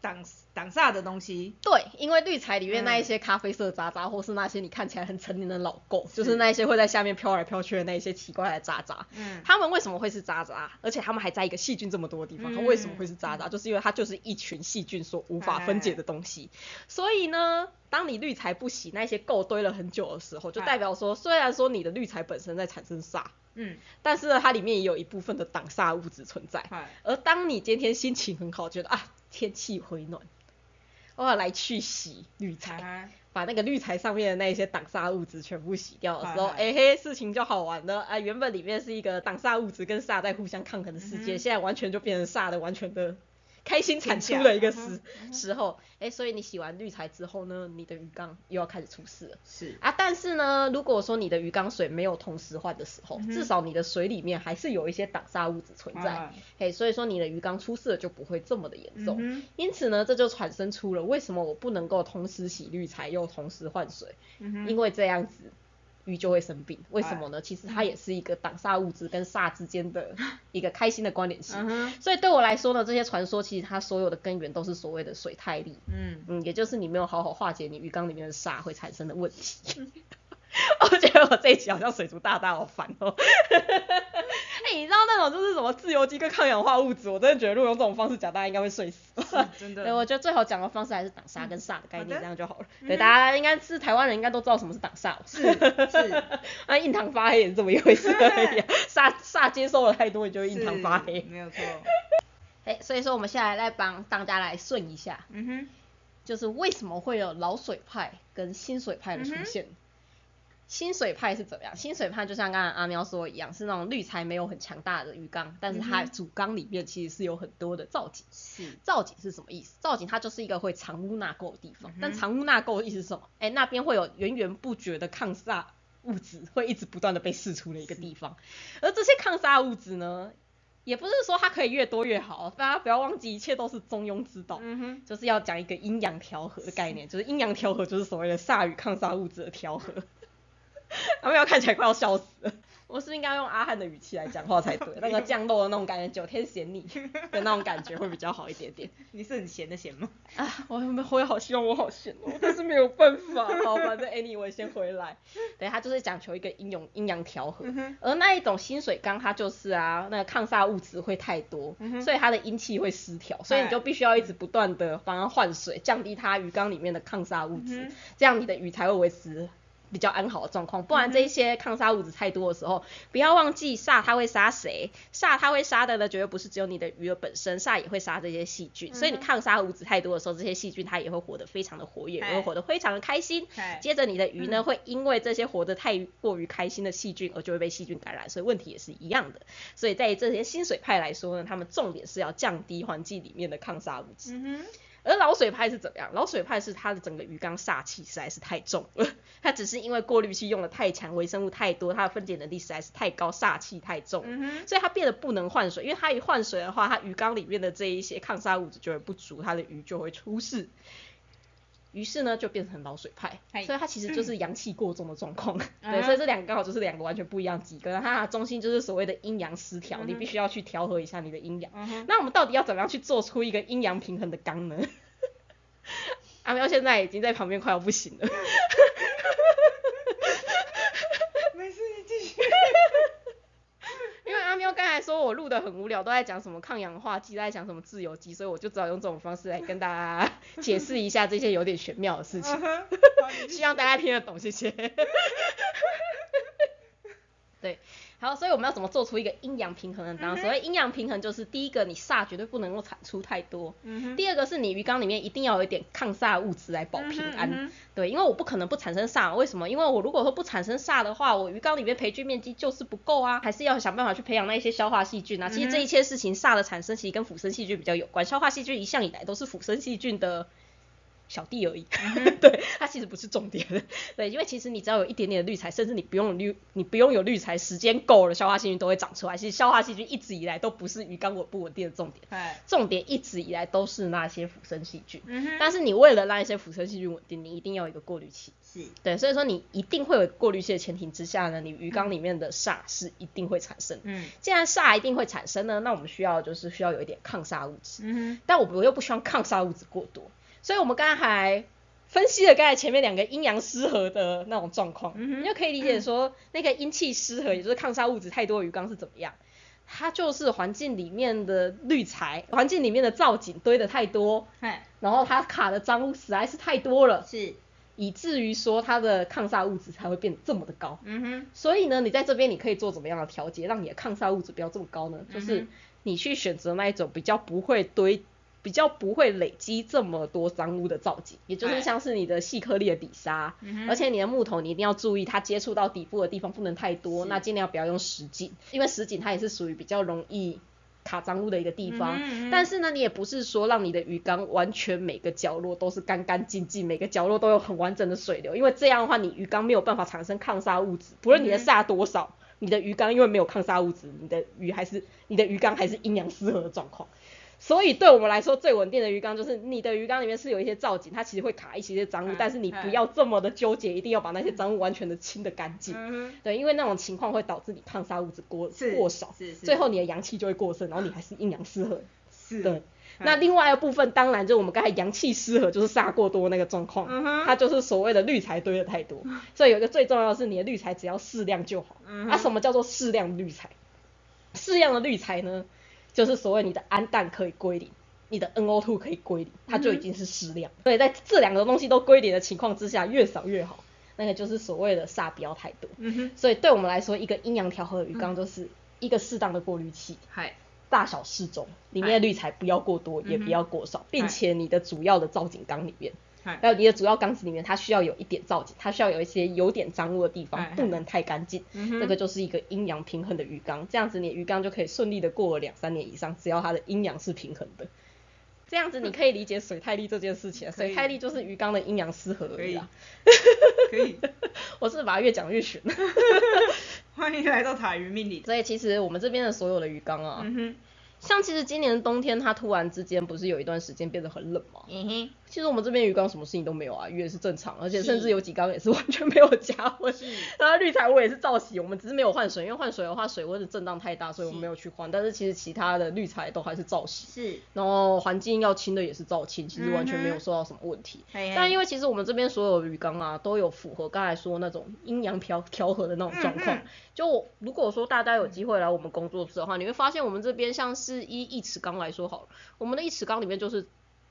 挡挡煞的东西。对，因为滤材里面那一嗯些咖啡色渣渣，或是那些你看起来很成年的老垢，就是那一些会在下面飘来飘去的那一些奇怪的渣渣。嗯，他们为什么会是渣渣？而且他们还在一个细菌这么多的地方，它为什么会是渣嗯渣？就是因为它就是一群细菌所无法分解的东西。所以呢，当你滤材不洗，那些垢堆了很久的时候，就哎代表说，虽然说你的滤材本身在产生煞，嗯，但是呢，它里面也有一部分的挡煞物质存在。而当你今天心情很好，觉得啊天气回暖，我要来去洗滤材，嗨，把那个滤材上面的那一些挡煞物质全部洗掉的时候，嗨哎、嘿，事情就好玩了。啊，原本里面是一个挡煞物质跟煞在互相抗衡的世界，嗯现在完全就变成煞的完全的开心产出的一个时、时候。哎、所以你洗完滤材之后呢，你的鱼缸又要开始出事了。是，啊，但是呢，如果说你的鱼缸水没有同时换的时候，嗯至少你的水里面还是有一些挡煞物质存在，啊。嘿，所以说你的鱼缸出事了就不会这么的严重。嗯因此呢，这就产生出了为什么我不能够同时洗滤材又同时换水，嗯，因为这样子鱼就会生病。为什么呢？其实嗯它也是一个挡煞物质跟煞之间的 [LAUGHS] 一个开心的关联性。嗯，所以对我来说呢，这些传说其实它所有的根源都是所谓的水太力。嗯，嗯，也就是你没有好好化解你鱼缸里面的煞会产生的问题。我觉得我这一集好像水族大大好烦哦。哎、你知道那种就是什么自由基跟抗氧化物质，我真的觉得如果用这种方式讲，大家应该会睡死。真的，对，我觉得最好讲的方式还是挡煞跟煞的。概念，这样就好了。嗯对，大家应该是台湾人，应该都知道什么是挡煞。吧。是是，那 [LAUGHS] 印堂发黑也是这么一回事。而已啊、煞煞接受了太多，你就会印堂是发黑。没有错，[LAUGHS] 哎、所以说我们现在来帮大家来顺一下，嗯哼，就是为什么会有老水派跟新水派的出嗯新水派是怎么样？新水派就像刚才阿喵说的一样，是那种滤材没有很强大的鱼缸，但是它主缸里面其实是有很多的造景。是，造景是什么意思？造景它就是一个会藏污纳垢的地方，但藏污纳垢的意思是什么？哎、那边会有源源不绝的抗煞物质，会一直不断的被释出的一个地方。而这些抗煞物质呢，也不是说它可以越多越好，大家不要忘记，一切都是中庸之道。嗯哼，就是要讲一个阴阳调和的概念，就是阴阳调和就是所谓的煞与抗煞物质的调和。[LAUGHS] 阿喵看起来快要笑死了，[LAUGHS] 我是应该用阿汉的语气来讲话才对？[LAUGHS] 那个降落的那种感觉，九天嫌你的那种感觉会比较好一点点。你是很闲的闲吗？啊，我我也好希望我好闲哦，但是没有办法。好，反正 anyway 先回来。对，他就是讲求一个阴阳阴阳调和。嗯而那一种新水缸，它就是啊，那个抗煞物质会太多，嗯所以它的阴气会失调，所以你就必须要一直不断的帮它换水，降低它鱼缸里面的抗煞物质，这样你的鱼才会维持。比较安好的状况，不然这一些抗杀物质太多的时候，不要忘记煞它会杀谁，煞它会杀的呢，绝对不是只有你的鱼儿本身，煞也会杀这些细菌，所以你抗杀物质太多的时候，这些细菌它也会活得非常的活跃，也会哎活得非常的开心。接着你的鱼呢，会因为这些活得太过于开心的细菌，而就会被细菌感染，所以问题也是一样的。所以在这些新水派来说呢，他们重点是要降低环境里面的抗杀物质。而老水派是怎么样？老水派是它的整个鱼缸煞气实在是太重了，它只是因为过滤器用的太强，微生物太多，它的分解能力实在是太高，煞气太重，嗯，所以它变得不能换水。因为它一换水的话，它鱼缸里面的这一些抗煞物质就会不足，它的鱼就会出事。于是呢，就变成老水派，所以它其实就是阳气过重的状况。嗯对，所以这两个刚好就是两个完全不一样的极端。它的中心就是所谓的阴阳失调，你必须要去调和一下你的阴阳。嗯，那我们到底要怎么样去做出一个阴阳平衡的缸呢？[LAUGHS] 阿喵现在已经在旁边快要不行了。没事，你继续。因为阿喵刚才说我录的很无聊，都在讲什么抗氧化剂，都在讲什么自由基，所以我就只好用这种方式来跟大家 [LAUGHS] 解释一下这些有点玄妙的事情 [LAUGHS] 希望大家听得懂，谢谢。[LAUGHS] 对，好，所以我们要怎么做出一个阴阳平衡的缸？所谓阴阳平衡，就是第一个，你煞绝对不能够产出太多；嗯，第二个是你鱼缸里面一定要有一点抗煞物质来保平安。对，因为我不可能不产生煞，为什么？因为我如果说不产生煞的话，我鱼缸里面培菌面积就是不够啊，还是要想办法去培养那一些消化细菌啊。其实这一切事情煞的产生，其实跟腐生细菌比较有关。消化细菌一向以来都是腐生细菌的。小弟而已，[LAUGHS] 对，它其实不是重点，对，因为其实你只要有一点点的滤材，甚至你不用有滤，你不用有滤材，时间够了，消化细菌都会长出来。其实消化细菌一直以来都不是鱼缸稳不稳定的重点，嗨，重点一直以来都是那些腐生细菌。嗯哼，但是你为了让一些腐生细菌稳定，你一定要有一个过滤器。是，对，所以说你一定会有过滤器的前提之下呢，你鱼缸里面的煞是一定会产生。嗯既然煞一定会产生呢，那我们需要就是需要有一点抗煞物质，嗯但我我又不希望抗煞物质过多，所以我们刚才还分析了刚才前面两个阴阳失和的那种状况，嗯你就可以理解说那个阴气失和，也就是抗煞物质太多的鱼缸是怎么样。它就是环境里面的滤材，环境里面的造景堆的太多，然后它卡的脏物实在是太多了，是，以至于说它的抗煞物质才会变得这么的高。嗯哼，所以呢，你在这边你可以做怎么样的调节，让你的抗煞物质不要这么高呢？就是你去选择那一种比较不会堆、比较不会累积这么多脏污的造景，也就是哎像是你的细颗粒的底沙，而且你的木头你一定要注意，它接触到底部的地方不能太多，那尽量不要用实景，因为实景它也是属于比较容易。卡脏污的一个地方，嗯嗯但是呢，你也不是说让你的鱼缸完全每个角落都是干干净净，每个角落都有很完整的水流，因为这样的话，你鱼缸没有办法产生抗沙物质，不论你的沙多少，你的鱼缸因为没有抗沙物质，你的鱼还是你的鱼缸还是阴阳失和的状况。所以对我们来说，最稳定的鱼缸就是你的鱼缸里面是有一些造景，它其实会卡一些脏污嗯，但是你不嗯要这么的纠结，一定要把那些脏物完全的清的干净。嗯，对，因为那种情况会导致你抗煞物质过过少，最后你的阳气就会过剩，然后你还是阴阳失衡。是，对，嗯那另外一部分当然就我们刚才阳气失和，就是煞过多那个状况，嗯它就是所谓的滤材堆的太多。所以有一个最重要的是你的滤材只要适量就好。嗯啊，什么叫做适量滤材？适量的滤材呢，就是所谓你的氨氮可以归零。你的 NO2 可以归零，它就已经是适量。所以在这两个东西都归零的情况之下，越少越好。那个就是所谓的煞不要太多。嗯哼，所以对我们来说，一个阴阳调和的鱼缸就是一个适当的过滤器。嗨，大小适中，里面的滤材不要过多，也不要过少，并且你的主要的造景缸里面，嗨，还有你的主要缸子里面，它需要有一点造景，它需要有一些有点脏污的地方哎，不能太干净。这个就是一个阴阳平衡的鱼缸，这样子你的鱼缸就可以顺利的过了两三年以上，只要它的阴阳是平衡的。这样子你可以理解水太力这件事情水太力就是鱼缸的阴阳失和而已啦。可以，[LAUGHS] 我是把它越讲越玄。[LAUGHS] 欢迎来到塔鱼命理。所以其实我们这边的所有的鱼缸啊，嗯哼，像其实今年冬天它突然之间不是有一段时间变得很冷吗？嗯哼，其实我们这边鱼缸什么事情都没有啊，鱼也是正常，而且甚至有几缸也是完全没有加温是。[LAUGHS] 然后滤材我也是照洗，我们只是没有换水，因为换水的话水温的震荡太大，所以我们没有去换。但是其实其他的滤材都还是照洗，是，然后环境要清的也是照清，其实完全没有受到什么问题。但因为其实我们这边所有鱼缸啊，都有符合刚才说那种阴阳调调和的那种状况。嗯嗯就如果说大家有机会来我们工作室的话，你会发现我们这边像是一一尺缸来说好了，我们的一尺缸里面就是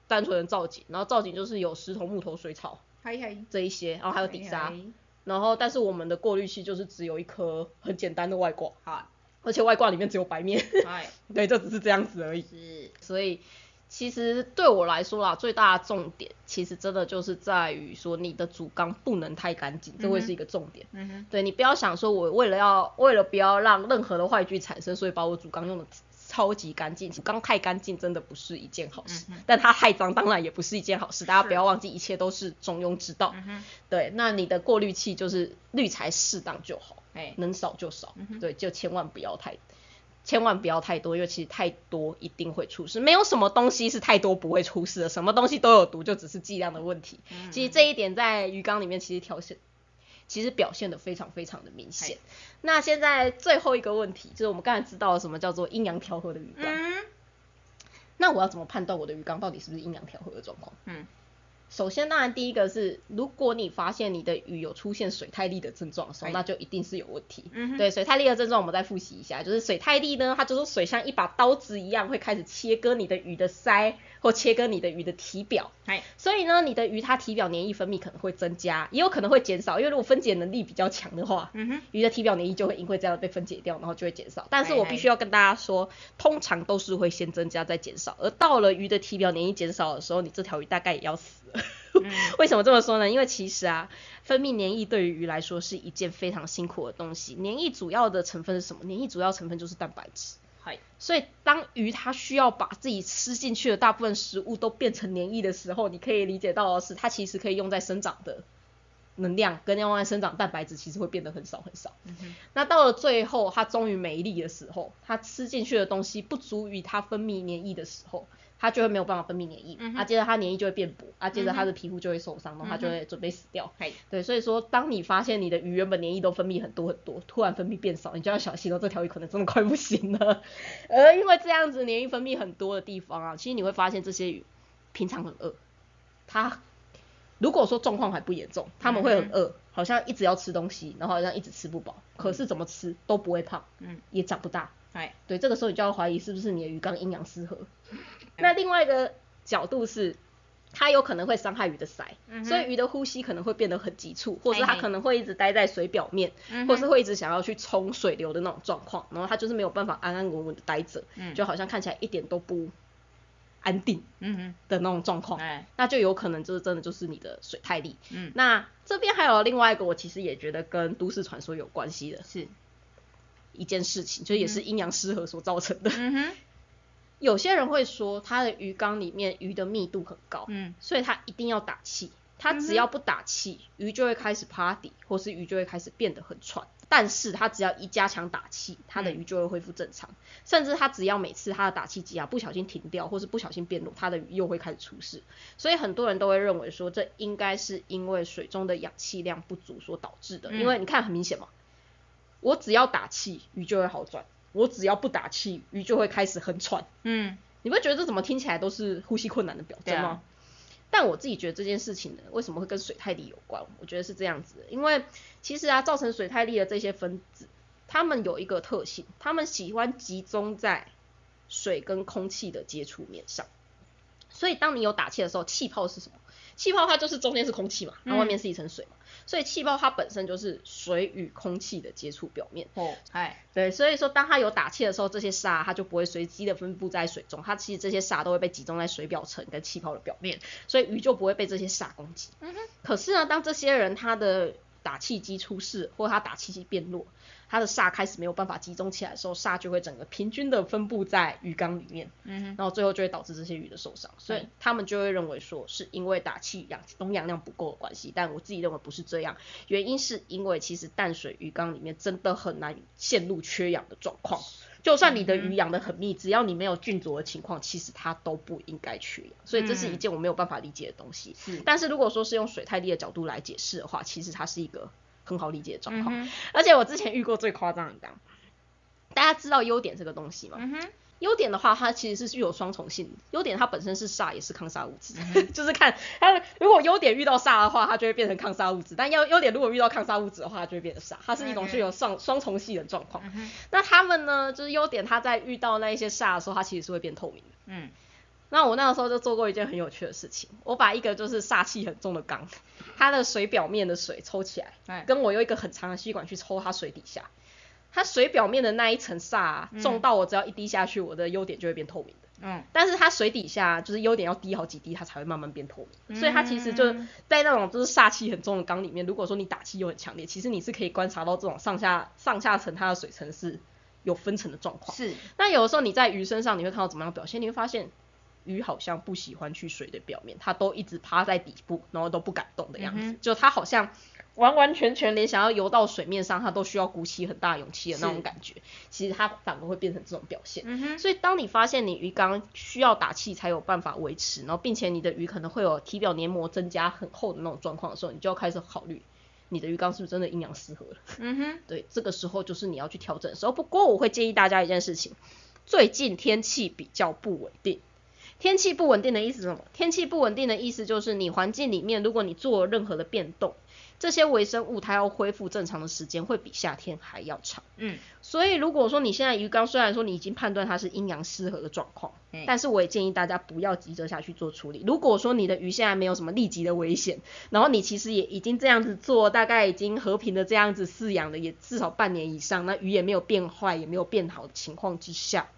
单纯的造景，然后造景就是有石头、木头、水草嗨嗨，这一些，然后还有底沙，嗨然后但是我们的过滤器就是只有一颗很简单的外挂，好，而且外挂里面只有白面，[LAUGHS] 对，就只是这样子而已。是，所以其实对我来说啦，最大的重点其实真的就是在于说你的主缸不能太干净，这会是一个重点。嗯哼，对你不要想说我为了要为了不要让任何的坏菌产生，所以把我主缸用的超级干净。主缸太干净真的不是一件好事，嗯但它太脏当然也不是一件好事。大家不要忘记，一切都是中庸之道。嗯，对，那你的过滤器就是滤材适当就好，哎，能少就少。嗯对，就千万不要太。千万不要太多，因为其实太多一定会出事。没有什么东西是太多不会出事的，什么东西都有毒，就只是剂量的问题。嗯其实这一点在鱼缸里面其实调现，其实表现的非常非常的明显。那现在最后一个问题就是我们刚才知道了什么叫做阴阳调和的鱼缸，嗯那我要怎么判断我的鱼缸到底是不是阴阳调和的状况？嗯，首先，当然第一个是，如果你发现你的鱼有出现水太力的症状的时候，哎那就一定是有问题。嗯对，水太力的症状我们再复习一下，就是水太力呢，它就是水像一把刀子一样，会开始切割你的鱼的鳃或切割你的鱼的体表。嗨，所以呢，你的鱼它体表黏液分泌可能会增加，也有可能会减少，因为如果分解能力比较强的话，嗯哼，鱼的体表黏液就会因为这样被分解掉，然后就会减少。但是我哎必须要跟大家说，通常都是会先增加再减少，而到了鱼的体表黏液减少的时候，你这条鱼大概也要死了。嗯 [LAUGHS] 为什么这么说呢？因为其实啊，分泌黏液对于鱼来说是一件非常辛苦的东西。黏液主要的成分是什么？黏液主要成分就是蛋白质。嗨，所以当鱼它需要把自己吃进去的大部分食物都变成黏液的时候，你可以理解到的是，它其实可以用在生长的能量跟用在生长蛋白质其实会变得很少很少。嗯那到了最后，它终于没力的时候，它吃进去的东西不足以它分泌黏液的时候，它就会没有办法分泌黏液，嗯啊，接着它黏液就会变薄，啊，接着它嗯的皮肤就会受伤，然后它就会准备死掉。嘿，对，所以说，当你发现你的鱼原本黏液都分泌很多很多，突然分泌变少，你就要小心了，这条鱼可能真的快不行了。[LAUGHS] 而因为这样子黏液分泌很多的地方啊，其实你会发现这些鱼平常很饿，它如果说状况还不严重，他们会很饿，好像一直要吃东西，然后好像一直吃不饱，可是怎么吃都不会胖，嗯，也长不大。哎，对，这个时候你就要怀疑是不是你的鱼缸阴阳失衡。那另外一个角度是，它有可能会伤害鱼的鳃，嗯所以鱼的呼吸可能会变得很急促，或是它可能会一直待在水表面，或是会一直想要去冲水流的那种状况，然后它就是没有办法安安稳稳的待着，嗯。就好像看起来一点都不安定嗯哼，的那种状况。哎，那就有可能就是真的就是你的水太力。嗯，那这边还有另外一个，我其实也觉得跟都市传说有关系的是，一件事情，就也是阴阳失和所造成的。嗯哼，[LAUGHS] 有些人会说，他的鱼缸里面鱼的密度很高，嗯，所以他一定要打气。他只要不打气，鱼就会开始趴底，或是鱼就会开始变得很喘。但是他只要一加强打气，他的鱼就会恢复正常。甚至他只要每次他的打气机啊不小心停掉，或是不小心变弱，他的鱼又会开始出事。所以很多人都会认为说，这应该是因为水中的氧气量不足所导致的。嗯因为你看很明显嘛，我只要打气，鱼就会好转；我只要不打气，鱼就会开始很喘。嗯，你不觉得这怎么听起来都是呼吸困难的表征吗？但我自己觉得这件事情呢，为什么会跟水太力有关？我觉得是这样子，因为其实啊，造成水太力的这些分子，它们有一个特性，它们喜欢集中在水跟空气的接触面上。所以当你有打气的时候，气泡是什么？气泡它就是中间是空气嘛，然后外面是一层水嘛，所以气泡它本身就是水与空气的接触表面。哦，哎，对，所以说当它有打气的时候，这些沙它就不会随机的分布在水中，它其实这些沙都会被集中在水表层跟气泡的表面，所以鱼就不会被这些沙攻击。嗯哼，可是呢，当这些人他的打气机出事，或者他打气机变弱，他的煞开始没有办法集中起来的时候，煞就会整个平均的分布在鱼缸里面，嗯哼，然后最后就会导致这些鱼的受伤，所以嗯他们就会认为说是因为打气氧溶氧量不够的关系，但我自己认为不是这样，原因是因为其实淡水鱼缸里面真的很难陷入缺氧的状况，就算你的鱼养的很密，只要你没有菌浊的情况，其实它都不应该缺氧，所以这是一件我没有办法理解的东西。是，但是如果说是用水太低的角度来解释的话，其实它是一个很好理解的状况。嗯，而且我之前遇过最夸张的一档，大家知道优点这个东西吗？优点的话，它其实是具有双重性的。优点它本身是煞，也是抗煞物质，嗯 [LAUGHS] 就是看它如果优点遇到煞的话，它就会变成抗煞物质；但优优点如果遇到抗煞物质的话，它就会变成煞。它是一种具有双双重性的状况。嗯，那它们呢，就是优点，它在遇到那一些煞的时候，它其实是会变透明的。嗯，那我那个时候就做过一件很有趣的事情，我把一个就是煞气很重的缸，它的水表面的水抽起来，哎，跟我用一个很长的吸管去抽它水底下，它水表面的那一层煞、重到我只要一滴下去，我的优点就会变透明的。嗯，但是它水底下就是优点要滴好几滴，它才会慢慢变透明。所以它其实就嗯在那种就是煞气很重的缸里面，如果说你打气又很强烈，其实你是可以观察到这种上下上下层它的水层是有分层的状况。是，那有的时候你在鱼身上你会看到怎么样表现？你会发现鱼好像不喜欢去水的表面，它都一直趴在底部，然后都不敢动的样子。嗯就它好像完完全全连想要游到水面上，它都需要鼓起很大勇气的那种感觉。其实它反而会变成这种表现。所以当你发现你鱼缸需要打气才有办法维持，然后并且你的鱼可能会有体表黏膜增加很厚的那种状况的时候，你就要开始考虑你的鱼缸是不是真的阴阳失和了。嗯哼，对，这个时候就是你要去调整的时候。不过我会建议大家一件事情，最近天气比较不稳定。天气不稳定的意思是什么？天气不稳定的意思就是你环境里面，如果你做了任何的变动，这些微生物它要恢复正常的时间会比夏天还要长。嗯，所以如果说你现在鱼缸虽然说你已经判断它是阴阳失和的状况，嗯但是我也建议大家不要急着下去做处理。如果说你的鱼现在没有什么立即的危险，然后你其实也已经这样子做，大概已经和平的这样子饲养了，也至少半年以上，那鱼也没有变坏，也没有变好的情况之下，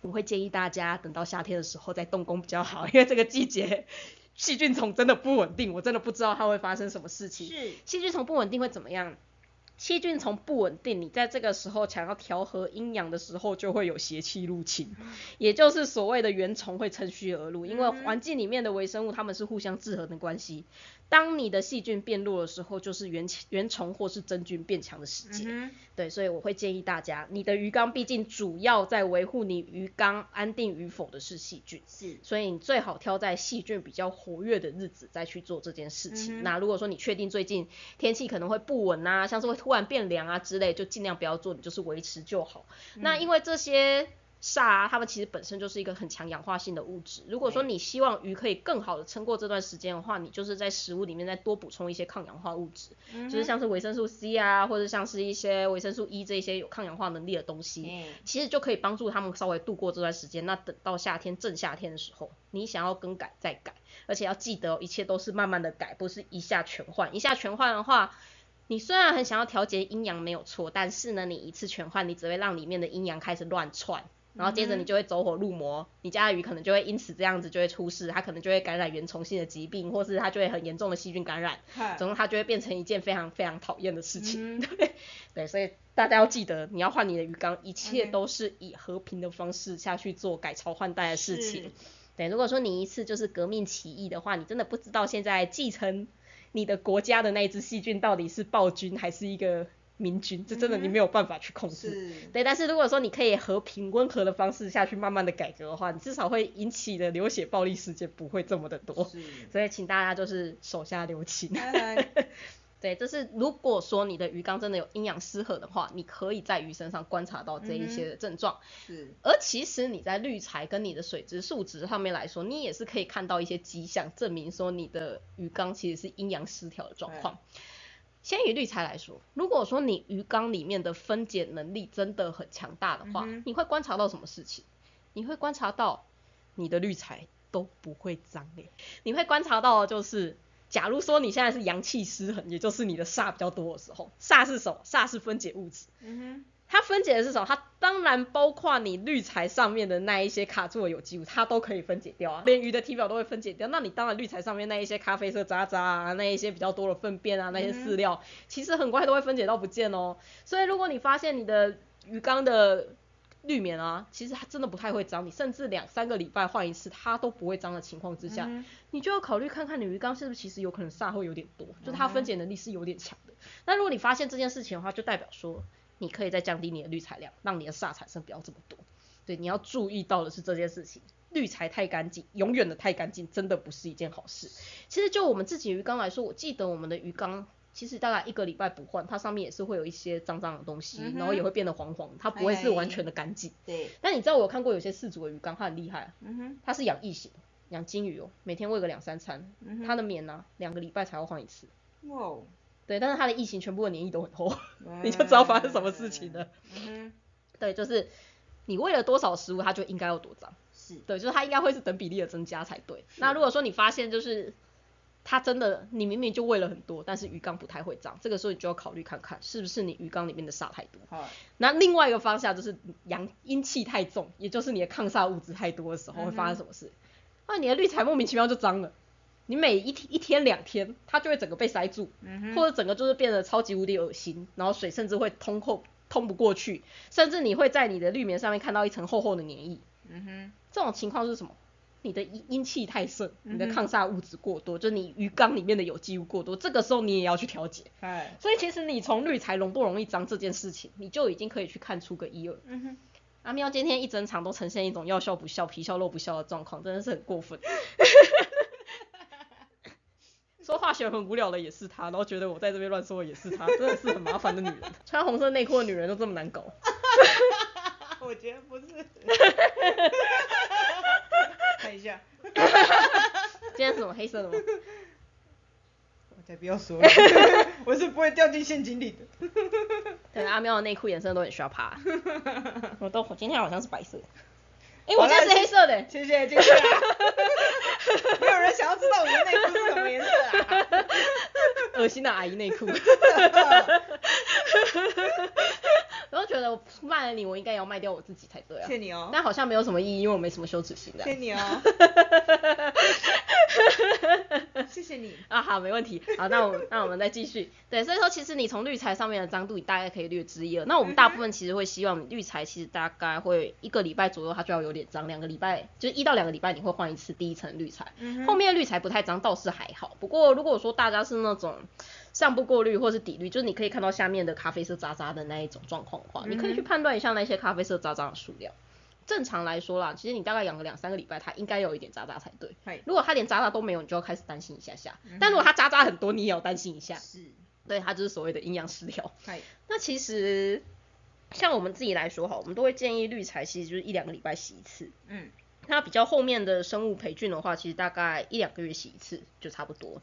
我会建议大家等到夏天的时候再动工比较好，因为这个季节细菌虫真的不稳定，我真的不知道它会发生什么事情。是，细菌虫不稳定会怎么样？细菌从不稳定，你在这个时候想要调和阴阳的时候，就会有邪气入侵，也就是所谓的原虫会趁虚而入，因为环境里面的微生物它们是互相制衡的关系。当你的细菌变弱的时候，就是原原虫或是真菌变强的时间。对，所以我会建议大家，你的鱼缸毕竟主要在维护你鱼缸安定与否的是细菌，是，所以你最好挑在细菌比较活跃的日子再去做这件事情。那如果说你确定最近天气可能会不稳啊，像是会突然变凉啊之类，就尽量不要做，你就是维持就好。那因为这些。铩啊，它们其实本身就是一个很强氧化性的物质。如果说你希望鱼可以更好的撑过这段时间的话，你就是在食物里面再多补充一些抗氧化物质，就是像是维生素 C 啊，或者像是一些维生素 E 这些有抗氧化能力的东西，其实就可以帮助它们稍微度过这段时间。那等到夏天正夏天的时候，你想要更改再改，而且要记得一切都是慢慢的改，不是一下全换。一下全换的话，你虽然很想要调节阴阳没有错，但是呢，你一次全换，你只会让里面的阴阳开始乱窜。然后接着你就会走火入魔，你家的鱼可能就会因此这样子就会出事，它可能就会感染原虫性的疾病，或是它就会很严重的细菌感染，总之它就会变成一件非常非常讨厌的事情。对，对，所以大家要记得，你要换你的鱼缸，一切都是以和平的方式下去做改朝换代的事情。对，如果说你一次就是革命起义的话，你真的不知道现在继承你的国家的那一只细菌到底是暴君还是一个。明君，这真的你没有办法去控制，对。但是如果说你可以和平温和的方式下去慢慢的改革的话，你至少会引起的流血暴力事件不会这么的多。所以请大家就是手下留情。[LAUGHS] 对，就是如果说你的鱼缸真的有阴阳失和的话，你可以在鱼身上观察到这一些的症状。是。而其实你在滤材跟你的水质数值上面来说，你也是可以看到一些迹象，证明说你的鱼缸其实是阴阳失调的状况。先以滤材来说，如果说你鱼缸里面的分解能力真的很强大的话，你会观察到什么事情？你会观察到你的滤材都不会脏诶。你会观察到就是，假如说你现在是阳气失衡，也就是你的煞比较多的时候，煞是什么？煞是分解物质。嗯哼。它分解的是什么？它当然包括你滤材上面的那一些卡住的有机物，它都可以分解掉啊。连鱼的体表都会分解掉，那你当然滤材上面那一些咖啡色渣渣啊，那一些比较多的粪便啊，那些饲料，其实很快都会分解到不见哦。所以如果你发现你的鱼缸的滤棉啊，其实它真的不太会脏，你甚至两三个礼拜换一次它都不会脏的情况之下，你就要考虑看看你鱼缸是不是其实有可能煞会有点多，就它分解能力是有点强的。那如果你发现这件事情的话，就代表说。你可以再降低你的滤材量，让你的煞产生不要这么多。对，你要注意到的是这件事情，滤材太干净，永远的太干净，真的不是一件好事。其实就我们自己鱼缸来说，我记得我们的鱼缸其实大概一个礼拜不换，它上面也是会有一些脏脏的东西，然后也会变得黄黄，它不会是完全的干净。对。但你知道我有看过有些饲主的鱼缸，它很厉害，嗯哼，它是养异型，养金鱼哦，每天喂个两三餐，它的棉呢两个礼拜才要换一次。哇。对，但是它的异形全部的粘液都很厚，[LAUGHS] 你就知道发生什么事情了。嗯 [LAUGHS] 对，就是你喂了多少食物，它就应该有多脏。是。对，就是它应该会是等比例的增加才对。那如果说你发现就是它真的，你明明就喂了很多，但是鱼缸不太会脏，这个时候你就要考虑看看是不是你鱼缸里面的沙太多。好。[LAUGHS] 那另外一个方向就是阳阴气太重，也就是你的抗煞物质太多的时候会发生什么事？那你的滤材莫名其妙就脏了。你每一天一天两天，它就会整个被塞住，或者整个就是变得超级无敌恶心，然后水甚至会通透通不过去，甚至你会在你的滤棉上面看到一层厚厚的粘液。嗯哼，这种情况是什么？你的阴阴气太盛，你的抗煞物质过多，就是你鱼缸里面的有机物过多，这个时候你也要去调节。哎，所以其实你从滤材容不容易脏这件事情，你就已经可以去看出个一二。嗯哼，阿喵今天一整场都呈现一种要笑不笑、皮笑肉不笑的状况，真的是很过分。[LAUGHS] 说化学很无聊的也是她，然后觉得我在这边乱说的也是她，[LAUGHS] 真的是很麻烦的女人。穿红色内裤的女人都这么难搞。[LAUGHS] 我觉得不是。[LAUGHS] 看一下。今天是什么黑色的吗？我才不要说了，我是不会掉进陷阱里的。对，阿喵的内裤颜色都很需要爬。我都今天好像是白色。哎，我这是黑色的。谢谢，谢谢。[LAUGHS] 没有人想要知道我的内裤是什么颜色啊？恶心的阿姨内裤。我都觉得我卖了你，我应该也要卖掉我自己才对啊。谢你哦。但好像没有什么意义，因为我没什么羞耻心的。谢你哦。[LAUGHS] 谢谢你。啊，好，没问题。好，那我们那我们再继续。对，所以说其实你从滤材上面的脏度，你大概可以略知一二。那我们大部分其实会希望滤材其实大概会一个礼拜左右它就要有点脏，两个礼拜就是一到两个礼拜你会换一次第一层滤材。后面的滤材不太脏倒是还好，不过如果说大家是那种上部过滤或是底滤，就是你可以看到下面的咖啡色渣渣的那一种状况的话，你可以去判断一下那些咖啡色渣渣的数量。正常来说啦，其实你大概养个两三个礼拜，它应该有一点渣渣才对。如果它连渣渣都没有，你就要开始担心一下下。但如果它渣渣很多，你也要担心一下。是。对，它就是所谓的营养失调。那其实像我们自己来说哈，我们都会建议滤材其实就是一两个礼拜洗一次。嗯。那比较后面的生物培菌的话，其实大概一两个月洗一次就差不多。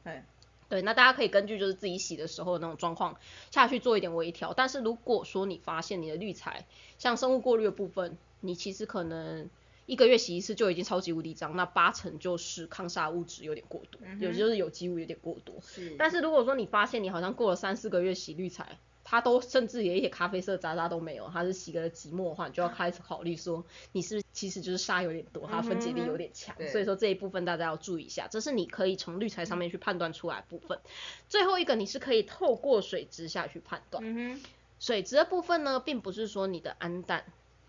对。那大家可以根据就是自己洗的时候的那种状况下去做一点微调。但是如果说你发现你的滤材像生物过滤的部分，你其实可能一个月洗一次就已经超级无敌脏，那八成就是抗杀物质有点过多，有就是有机物有点过多。是。但是如果说你发现你好像过了三四个月洗滤材，它都甚至连一些咖啡色渣渣都没有，它是洗个几末的话，你就要开始考虑说你是不是其实就是沙有点多，它分解力有点强。所以说这一部分大家要注意一下，这是你可以从滤材上面去判断出来部分。最后一个你是可以透过水质下去判断。嗯哼。水质的部分呢，并不是说你的氨氮。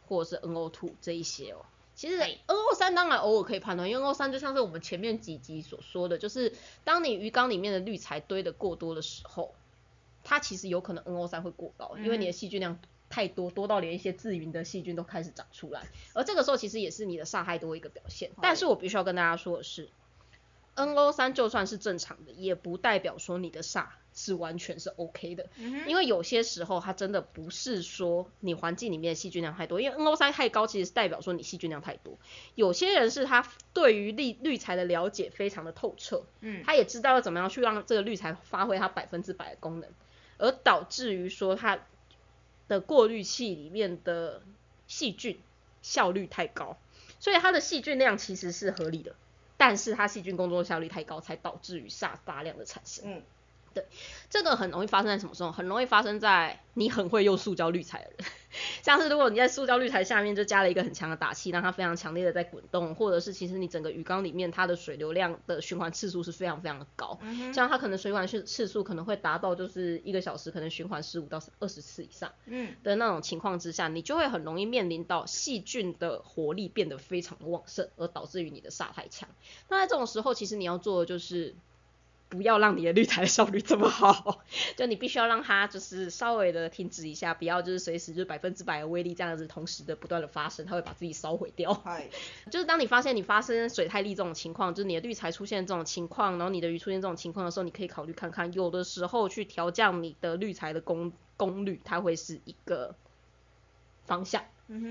或者是 NO2 这一些哦，其实 NO3 当然偶尔可以判断，因为 NO3 就像是我们前面几集所说的，就是当你鱼缸里面的滤材堆的过多的时候，它其实有可能 NO3 会过高，因为你的细菌量太多，多到连一些自云的细菌都开始长出来，而这个时候其实也是你的煞害多一个表现。但是我必须要跟大家说的是，NO3 就算是正常的，也不代表说你的煞。是完全是 OK 的，因为有些时候它真的不是说你环境里面的细菌量太多，因为 NO3 太高，其实是代表说你细菌量太多。有些人是他对于滤滤材的了解非常的透彻，嗯，他也知道要怎么样去让这个滤材发挥它百分之百的功能，而导致于说它的过滤器里面的细菌效率太高，所以它的细菌量其实是合理的，但是它细菌工作效率太高，才导致于沙大量的产生。嗯。对，这个很容易发生在什么时候？很容易发生在你很会用塑胶滤材的人，[LAUGHS] 像是如果你在塑胶滤材下面就加了一个很强的打气，让它非常强烈的在滚动，或者是其实你整个鱼缸里面它的水流量的循环次数是非常非常的高，像它可能循环次次数可能会达到就是一个小时可能循环十五到二十次以上，嗯的那种情况之下，你就会很容易面临到细菌的活力变得非常的旺盛，而导致于你的煞太强。那在这种时候，其实你要做的就是。不要让你的滤材效率这么好，[LAUGHS] 就你必须要让它就是稍微的停止一下，不要就是随时就百分之百的威力这样子同时的不断的发生，它会把自己烧毁掉。[LAUGHS] 就是当你发现你发生水太力这种情况，就是你的滤材出现这种情况，然后你的鱼出现这种情况的时候，你可以考虑看看，有的时候去调降你的滤材的功功率，它会是一个方向。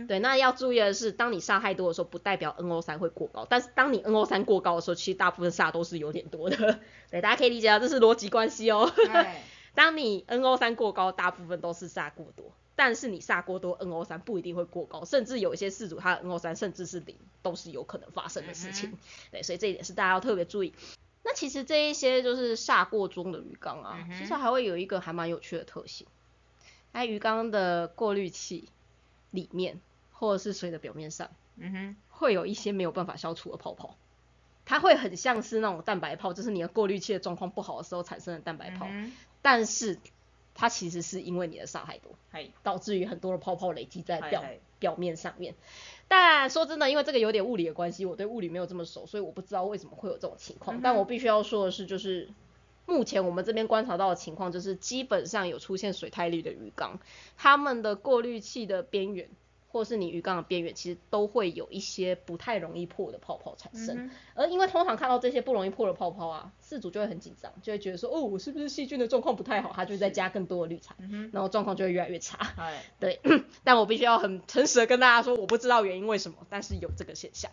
对，那要注意的是，当你煞太多的时候，不代表 NO3 会过高，但是当你 NO3 过高的时候，其实大部分煞都是有点多的。[LAUGHS] 对，大家可以理解到这是逻辑关系哦。[LAUGHS] 当你 NO3 过高，大部分都是煞过多，但是你煞过多，NO3 不一定会过高，甚至有一些事主他的 NO3 甚至是零，都是有可能发生的事情。[LAUGHS] 对，所以这一点是大家要特别注意。那其实这一些就是煞过中的鱼缸啊，其实还会有一个还蛮有趣的特性，哎，鱼缸的过滤器。里面或者是水的表面上，嗯哼，会有一些没有办法消除的泡泡，它会很像是那种蛋白泡，就是你的过滤器的状况不好的时候产生的蛋白泡，但是它其实是因为你的沙太多，导致于很多的泡泡累积在表表面上面。但说真的，因为这个有点物理的关系，我对物理没有这么熟，所以我不知道为什么会有这种情况。但我必须要说的是，就是目前我们这边观察到的情况，就是基本上有出现水太绿的鱼缸，它们的过滤器的边缘。或是你鱼缸的边缘，其实都会有一些不太容易破的泡泡产生。而因为通常看到这些不容易破的泡泡啊，饲主就会很紧张，就会觉得说，哦，我是不是细菌的状况不太好？他就在加更多的滤材，然后状况就会越来越差。对，[COUGHS] 但我必须要很诚实的跟大家说，我不知道原因为什么，但是有这个现象。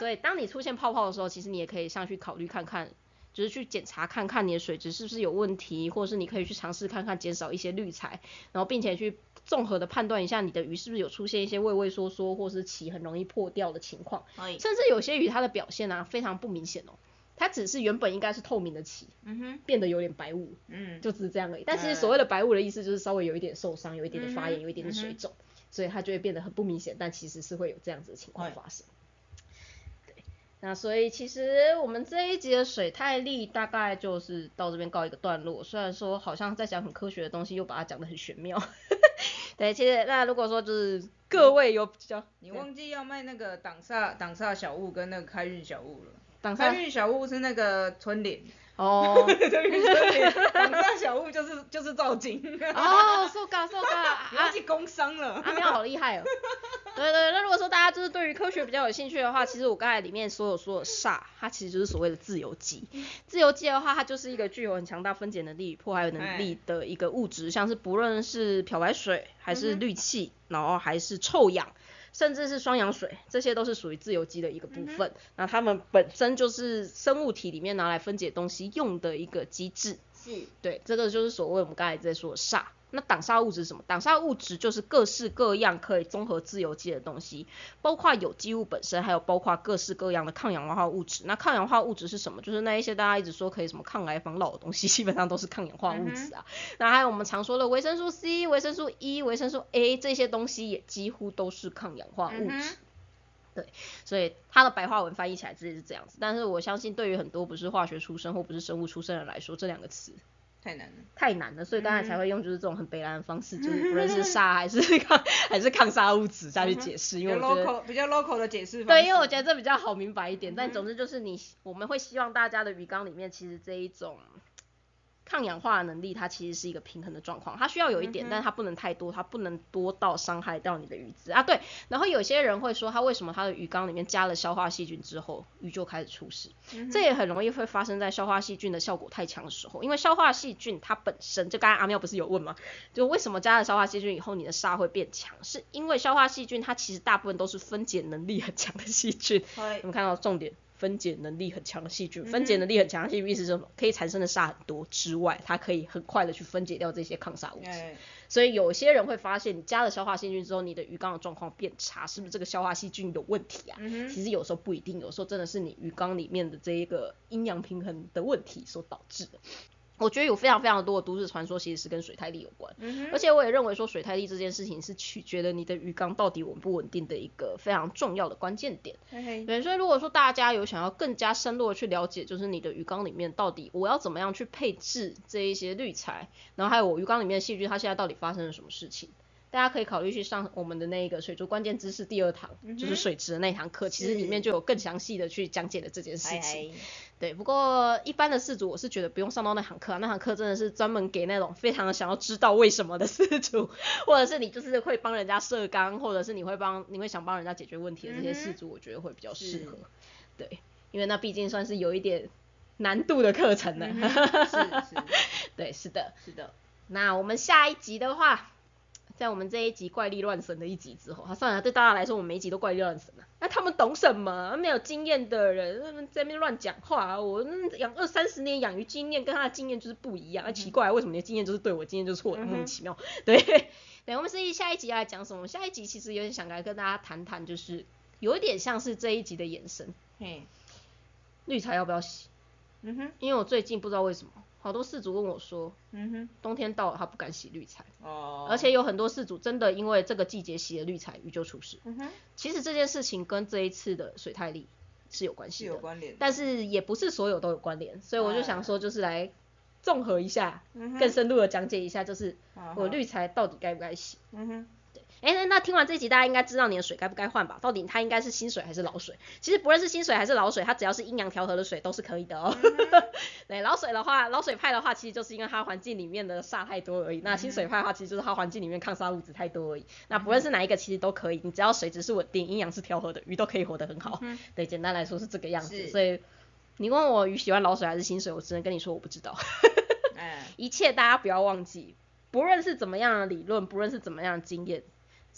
所以当你出现泡泡的时候，其实你也可以上去考虑看看。就是去检查看看你的水质是不是有问题，或者是你可以去尝试看看减少一些滤材，然后并且去综合的判断一下你的鱼是不是有出现一些畏畏缩缩或是鳍很容易破掉的情况。甚至有些鱼它的表现啊非常不明显哦，它只是原本应该是透明的鳍，嗯哼，变得有点白雾，嗯，就只是这样而已。但其实所谓的白雾的意思就是稍微有一点受伤，有一点点发炎，有一点点水肿，所以它就会变得很不明显，但其实是会有这样子的情况发生。那所以其实我们这一集的水太力大概就是到这边告一个段落。虽然说好像在讲很科学的东西，又把它讲得很玄妙。[LAUGHS] 对，其实那如果说就是各位有比较，你忘记要卖那个挡煞挡煞小物跟那个开运小物了。挡煞开运小物是那个春联，[LAUGHS] 哦对，[LAUGHS] 春联。挡煞小物就是就是造景。哦 so [LAUGHS] 你 ga 啊忘记工商了。阿喵好厉害哦。对对，那如果说大家就是对于科学比较有兴趣的话，其实我刚才里面所有说的煞，它其实就是所谓的自由基。自由基的话，它就是一个具有很强大分解能力、破坏能力的一个物质，像是不论是漂白水，还是氯气，然后还是臭氧。甚至是双氧水，这些都是属于自由基的一个部分。那它们本身就是生物体里面拿来分解东西用的一个机制。是。对，这个就是所谓我们刚才在说的煞。那挡煞物质是什么？挡煞物质就是各式各样可以综合自由基的东西，包括有机物本身，还有包括各式各样的抗氧化物质。那抗氧化物质是什么？就是那一些大家一直说可以什么抗癌防老的东西，基本上都是抗氧化物质啊。那还有我们常说的维生素 C、维生素 E、维生素 A 这些东西，也几乎都是抗氧化物质。对，所以它的白话文翻译起来直接是这样子。但是我相信，对于很多不是化学出身或不是生物出身的人来说，这两个词太难了。太难了，所以大家才会用就是这种很悲哀的方式，就是不论是杀还是 [LAUGHS] 抗还是抗杀物质下去解释，因为我觉得比较 local 的解释方对，因为我觉得这比较好明白一点。但总之就是你我们会希望大家的鱼缸里面，其实这一种。抗氧化的能力，它其实是一个平衡的状况，它需要有一点，但是它不能太多，它不能多到伤害到你的鱼子啊。对，然后有些人会说，他为什么他的鱼缸里面加了消化细菌之后，鱼就开始出事？这也很容易会发生在消化细菌的效果太强的时候，因为消化细菌它本身就刚才阿妙不是有问吗？就为什么加了消化细菌以后，你的沙会变强？是因为消化细菌它其实大部分都是分解能力很强的细菌。我们看到重点。分解能力很强的细菌，分解能力很强的细菌意思是什么？可以产生的杀很多之外，它可以很快的去分解掉这些抗杀物质。所以有些人会发现，你加了消化细菌之后，你的鱼缸的状况变差，是不是这个消化细菌有问题啊？其实有时候不一定，有时候真的是你鱼缸里面的这一个阴阳平衡的问题所导致的。我觉得有非常非常多的都市传说，其实是跟水太力有关，而且我也认为说水太力这件事情是取决于你的鱼缸到底稳不稳定的一个非常重要的关键点。对，所以如果说大家有想要更加深入的去了解，就是你的鱼缸里面到底我要怎么样去配置这一些滤材，然后还有我鱼缸里面的细菌，它现在到底发生了什么事情？大家可以考虑去上我们的那个水族关键知识第二堂，就是水质的那堂课，其实里面就有更详细的去讲解了这件事情。对，不过一般的饲主我是觉得不用上到那堂课，那堂课真的是专门给那种非常想要知道为什么的饲主，[LAUGHS] 或者是你就是会帮人家设缸，或者是你会帮你会想帮人家解决问题的这些饲主，我觉得会比较适合。对，因为那毕竟算是有一点难度的课程呢。是是，[LAUGHS] 对，是的，是的。那我们下一集的话。在我们这一集怪力乱神的一集之后，他算了，对大家来说，我们每一集都怪力乱神啊。那他们懂什么？没有经验的人，他们在那边乱讲话。我养二三十年养鱼经验跟他的经验就是不一样，奇怪，为什么你的经验就是对我经验就是错的？莫名其妙。对，对，我们是下一集要来讲什么？下一集其实有点想来跟大家谈谈，就是有一点像是这一集的延伸。嘿，绿茶要不要洗？嗯哼，因为我最近不知道为什么。好多事主跟我说，嗯哼，冬天到了他不敢洗滤材，哦，而且有很多事主真的因为这个季节洗了滤材，鱼就出事。嗯哼，其实这件事情跟这一次的水太力是有关系的，有关联，但是也不是所有都有关联，所以我就想说，就是来综合一下，更深入的讲解一下，就是我滤材到底该不该洗。嗯哼。哎，那那听完这集，大家应该知道你的水该不该换吧？到底它应该是新水还是老水？其实不论是新水还是老水，它只要是阴阳调和的水都是可以的哦。[LAUGHS] 对，老水的话，老水派的话，其实就是因为它环境里面的煞太多而已。那新水派的话，其实就是它环境里面抗煞物质太多而已。那不论是哪一个，其实都可以，你只要水质是稳定，阴阳是调和的，鱼都可以活得很好。对，简单来说是这个样子。所以你问我鱼喜欢老水还是新水，我只能跟你说我不知道。[LAUGHS] 一切大家不要忘记，不论是怎么样的理论，不论是怎么样的经验。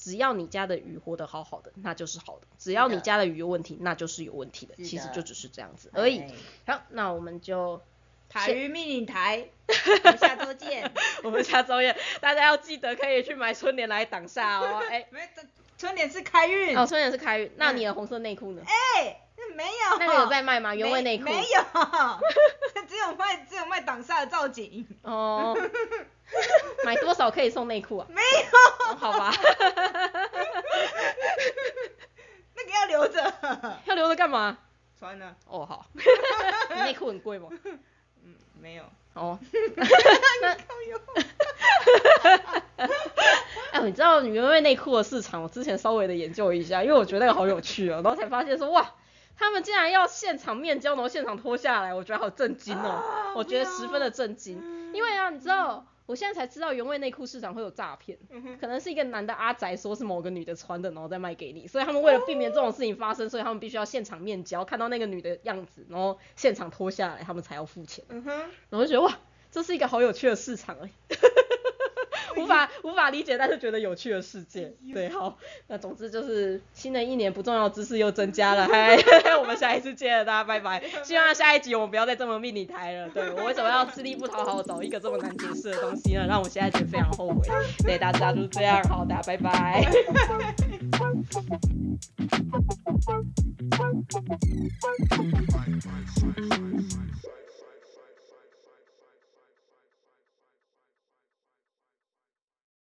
只要你家的鱼活得好好的，那就是好的；只要你家的鱼有问题，那就是有问题的。其实就只是这样子而已。好，那我们就台鱼命令台，[LAUGHS] 我们下周见。我们下周见，大家要记得可以去买春联来挡煞哦。[LAUGHS] 哎，没，春联是开运。哦，春联是开运。那你的红色内裤呢？哎，没有。那个有在卖吗？原味内裤？没有，[LAUGHS] 只有卖只有卖挡煞的造景。哦。[LAUGHS] 买多少可以送内裤啊？没有，好吧。[LAUGHS] 那个要留着。[LAUGHS] 要留着干嘛？穿啊。哦好，你内裤很贵吗？嗯，没有。哦，哎，你知道原味内裤的市场，我之前稍微的研究一下，因为我觉得那个好有趣哦，然后才发现说哇，他们竟然要现场面交，然后现场脱下来，我觉得好震惊哦，我觉得十分的震惊，因为啊，你知道。我现在才知道原味内裤市场会有诈骗，可能是一个男的阿宅说是某个女的穿的，然后再卖给你，所以他们为了避免这种事情发生，所以他们必须要现场面交，看到那个女的样子，然后现场脱下来，他们才要付钱。然后就觉得哇，这是一个好有趣的市场哎。[LAUGHS] [LAUGHS] 无法无法理解，但是觉得有趣的世界。对，好，那总之就是新的一年不重要知识又增加了，嗨，[LAUGHS] 我们下一次见，大家 [LAUGHS] 拜拜。希望下一集我们不要再这么命你台了。对我为什么要吃力不讨好找一个这么难解释的东西呢？让我现在觉得非常后悔。对，大家就是这样，好，大家拜拜。